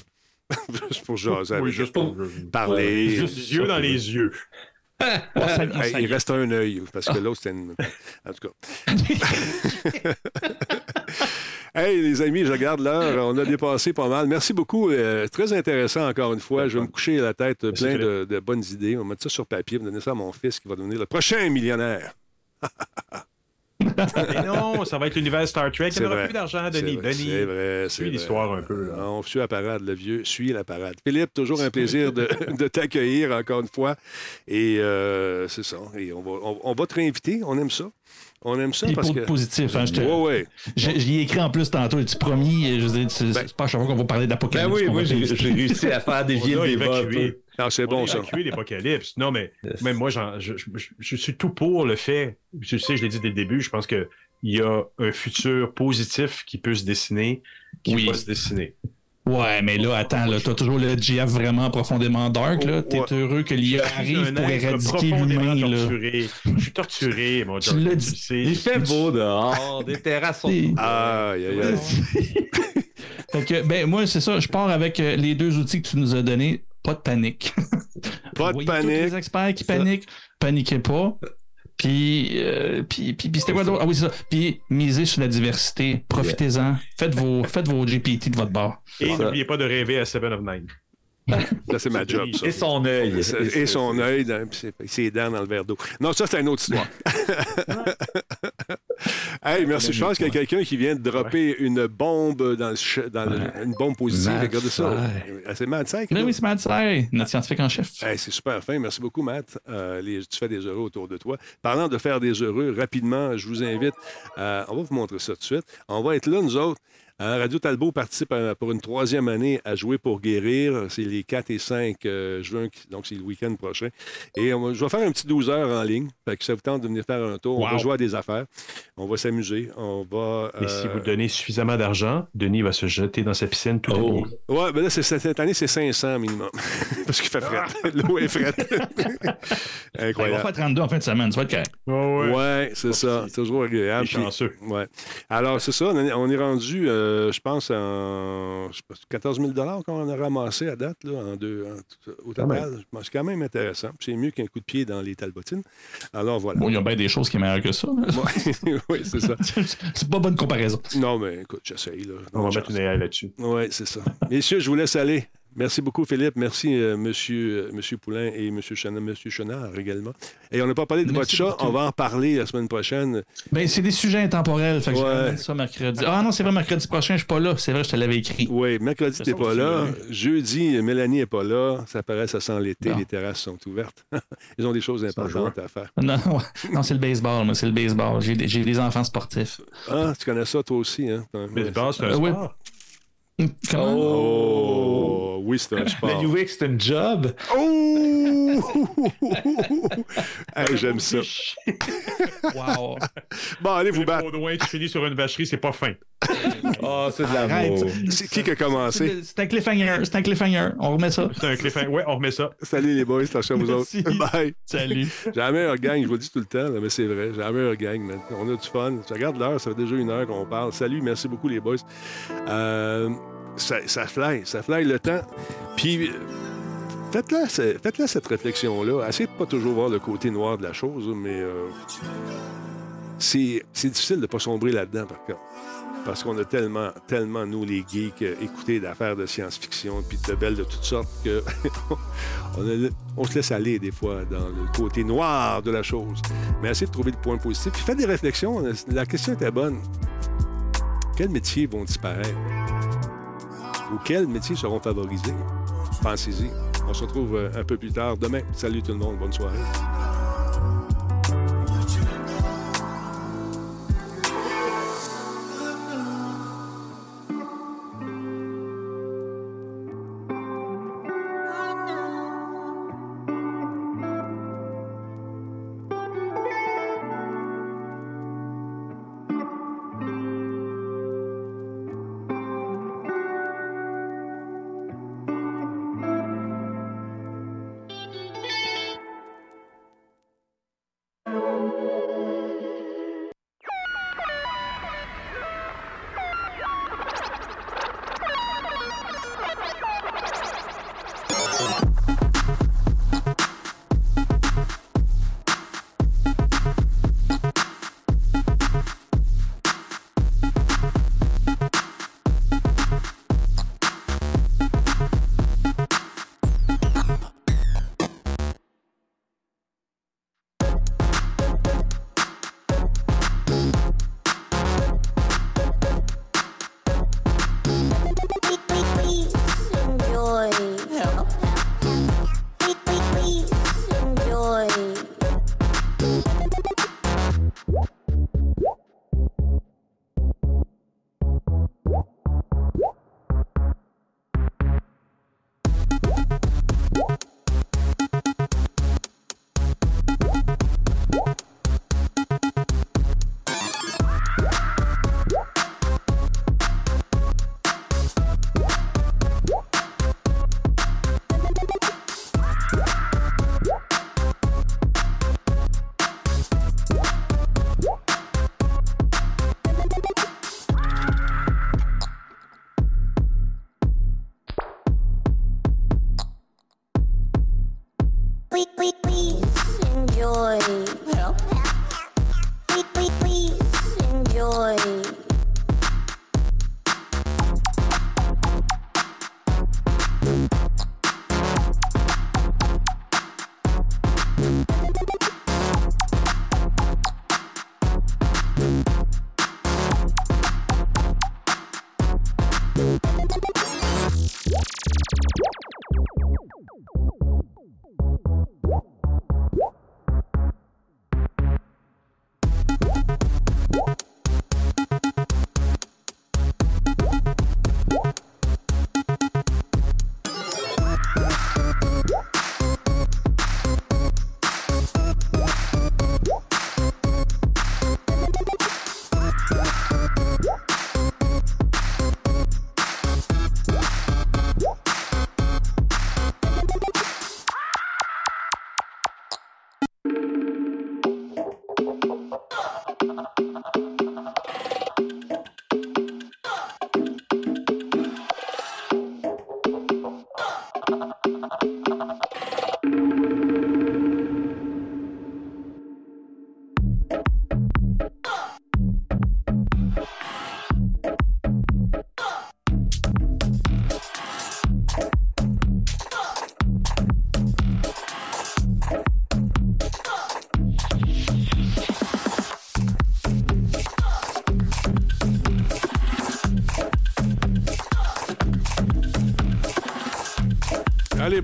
Juste pour jaser avec Oui, elle. juste pour Parler. Juste les yeux dans les yeux. Hey, il reste un œil, parce que l'autre, c'était une... En tout cas. Hey, les amis, je regarde l'heure. On a dépassé pas mal. Merci beaucoup. Euh, très intéressant, encore une fois. Je vais me coucher la tête plein de, de bonnes idées. On va mettre ça sur papier, on va donner ça à mon fils qui va devenir le prochain millionnaire. Mais non, ça va être l'univers Star Trek. Il C'est n'y aura vrai. plus d'argent, C'est Denis. vrai, Denis, c'est vrai, suis l'histoire un peu. là. On suit la parade, le vieux suit la parade. Philippe, toujours un plaisir de, de t'accueillir encore une fois. Et euh, c'est ça. Et on va, on, on va te réinviter. On aime ça. On aime ça parce pour que. positif. Hein, je te- Ouais, ouais. J'y ai écrit en plus tantôt. Tu promis, je veux dire, c'est c'est pas à chaque fois qu'on va parler Ben d'apocalypse. oui, qu'on moi, j'ai réussi à faire dévier le débat. Ah, c'est bon, ça. évacué l'apocalypse. Non, mais Yes. même moi, j'en- je, je- je suis tout pour le fait. Tu sais, je l'ai dit dès le début, je pense qu'il y a un futur positif qui peut se dessiner, qui Oui. va se dessiner. Ouais, mais là, attends, là, t'as toujours le GF vraiment profondément dark, là. T'es Ouais. heureux que l'IA arrive pour éradiquer l'humain, là. torturé. Je suis torturé, mon Tu dit. sais. Il fait beau dehors, des terrasses sont Aïe, aïe, aïe. Fait que, ben, moi, c'est ça. Je pars avec euh, les deux outils que tu nous as donnés. Pas de panique. Pas de Voyez tous panique. les experts qui paniquent, paniquez pas. Puis, euh, puis, puis, puis c'était quoi d'autre? Ah oui, c'est ça. Puis, misez sur la diversité. Profitez-en. Faites vos, faites vos GPT de votre bord. Et n'oubliez pas de rêver à Seven of Nine. Ça, c'est ma job, ça. Et son œil. Et son œil, dans- ses- ses dents dans le verre d'eau. Non, ça, c'est une autre histoire. Hey, merci. Je pense qu'il y a quelqu'un qui vient de dropper une bombe dans, le ch- dans le- une bombe positive. Mad Regardez ça. C'est qui Mais l'a- oui, c'est Matt Say, notre scientifique en chef. Hey, c'est super fin. Merci beaucoup, Matt. Euh, les- tu fais des heureux autour de toi. Parlant de faire des heureux, rapidement, je vous invite. à- on va vous montrer ça tout de suite. On va être là, nous autres. Euh, Radio Talbot participe à- pour une troisième année à Jouer pour guérir. C'est les 4 et 5 euh, juin, donc c'est le week-end prochain. Et on va- je vais faire un petit 12 heures en ligne. Fait que ça vous tente de venir faire un tour. On va jouer à des affaires. On va s'amuser. On va. Et si euh, vous donnez suffisamment d'argent, Denis va se jeter dans sa piscine tout Oh. Ouais, ben là, cette année, c'est 500 minimum. Parce qu'il fait fret. L'eau est frette. On va Incroyable. faire 32 en fin de semaine, ça va être correct. Ouais, Ouais, c'est ça. C'est toujours agréable. Puis- chanceux. Ouais. Alors, c'est ça. On est, on est rendu, euh, je pense, en je sais pas, 14 000 qu'on a ramassé à date, là, en deux, en- au total. C'est quand même intéressant. C'est mieux qu'un coup de pied dans les talbotines. Alors, voilà. Bon, il y a bien des choses qui sont meilleures que ça. oui, c'est ça. c'est pas bonne comparaison. Non, mais écoute, j'essaye. Là. On va mettre une AI là-dessus. Oui, c'est ça. Messieurs, je vous laisse aller. Merci beaucoup, Philippe. Merci, euh, monsieur, euh, monsieur Poulain et monsieur Chenard, monsieur Chenard également. Et on n'a pas parlé de Merci votre chat. On va en parler la semaine prochaine. Ben, c'est des sujets intemporels. Fait que Ouais. ça mercredi. Ah non, c'est vrai, mercredi prochain, je suis pas là. C'est vrai, je te l'avais écrit. Oui, mercredi, tu n'es pas là. Jeudi, Mélanie n'est pas là. Ça paraît, ça sent l'été. Les terrasses sont ouvertes. Ils ont des choses importantes à faire. Non, ouais. non c'est le baseball, moi, c'est le baseball. J'ai des, enfants sportifs. Ah, tu connais ça toi aussi, hein? Mais le base, c'est un Euh, oui. Comment? Oh, oui, c'est un sport. Le UX, c'est une job. Oh! Hey, J'aime ça. Wow. Bon, allez vous battre. Baudouin, tu finis sur une vacherie, c'est pas fin. Oh, c'est de l'amour. C'est qui qui a commencé? C'est un cliffhanger. C'est un cliffhanger. On remet ça. C'est un cliffhanger. Ouais, on remet ça. Salut les boys, attention à vous autres. Merci. Bye. Salut. J'ai la meilleure gang, je vous le dis tout le temps, mais c'est vrai. J'ai la meilleure gang, man. On a du fun. Je regarde l'heure, ça fait déjà une heure qu'on parle. Salut, merci beaucoup, les boys. Euh, ça, ça fly, ça fly le temps. Puis, faites-la faites-la cette réflexion-là. Essayez de pas toujours voir le côté noir de la chose, mais euh, c'est difficile de ne pas sombrer là-dedans, par contre. Parce qu'on a tellement, tellement, nous, les geeks, euh, écouté d'affaires de science-fiction, puis de belles de toutes sortes, que on se laisse aller des fois dans le côté noir de la chose. Mais essayez de trouver le point positif. Puis faites des réflexions. La question était bonne. Quels métiers vont disparaître? Ou quels métiers seront favorisés? Pensez-y. On se retrouve euh, un peu plus tard demain. Salut tout le monde. Bonne soirée.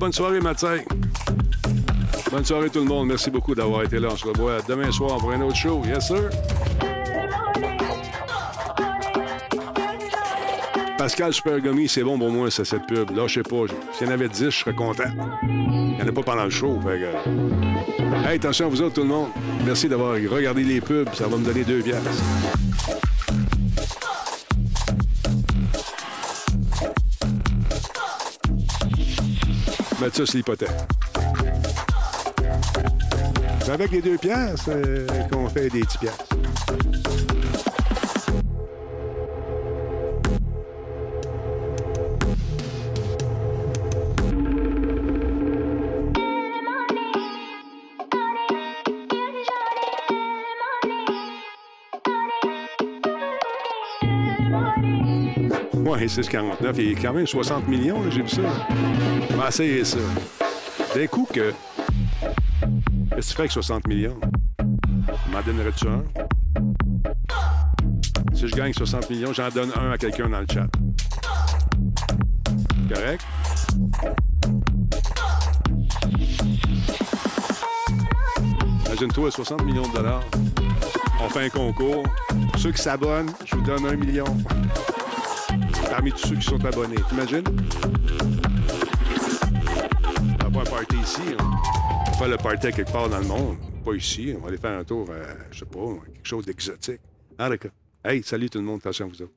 Bonne soirée, Mathieu. Bonne soirée, tout le monde. Merci beaucoup d'avoir été là. On se revoit demain soir pour un autre show. Yes, sir. Pascal Supergomi, c'est bon pour moi, c'est cette pub. Là, je sais pas. S'il y en avait 10, je serais content. Il n'y en a pas pendant le show. Fait que... Hey, attention à vous autres, tout le monde. Merci d'avoir regardé les pubs. Ça va me donner deux piastres. Sur l'hypothèque. C'est avec les deux piastres euh, qu'on fait des petits piastres. Ouais, 6,49. Il a quand même 60 millions, j'ai vu ça. Essayer ça. D'un coup que. Qu'est-ce que tu fais avec 60 millions? M'en donnerais-tu un? Si je gagne 60 millions, j'en donne un à quelqu'un dans le chat. Correct? Imagine-toi, 60 millions de dollars. On fait un concours. Pour ceux qui s'abonnent, je vous donne un million. Parmi tous ceux qui sont abonnés. T'imagines? On va pas un party ici. hein. On va faire le party quelque part dans le monde. Pas ici. On va aller faire un tour, euh, je sais pas, quelque chose d'exotique. D'accord. Hey, salut tout le monde. Attention à vous autres.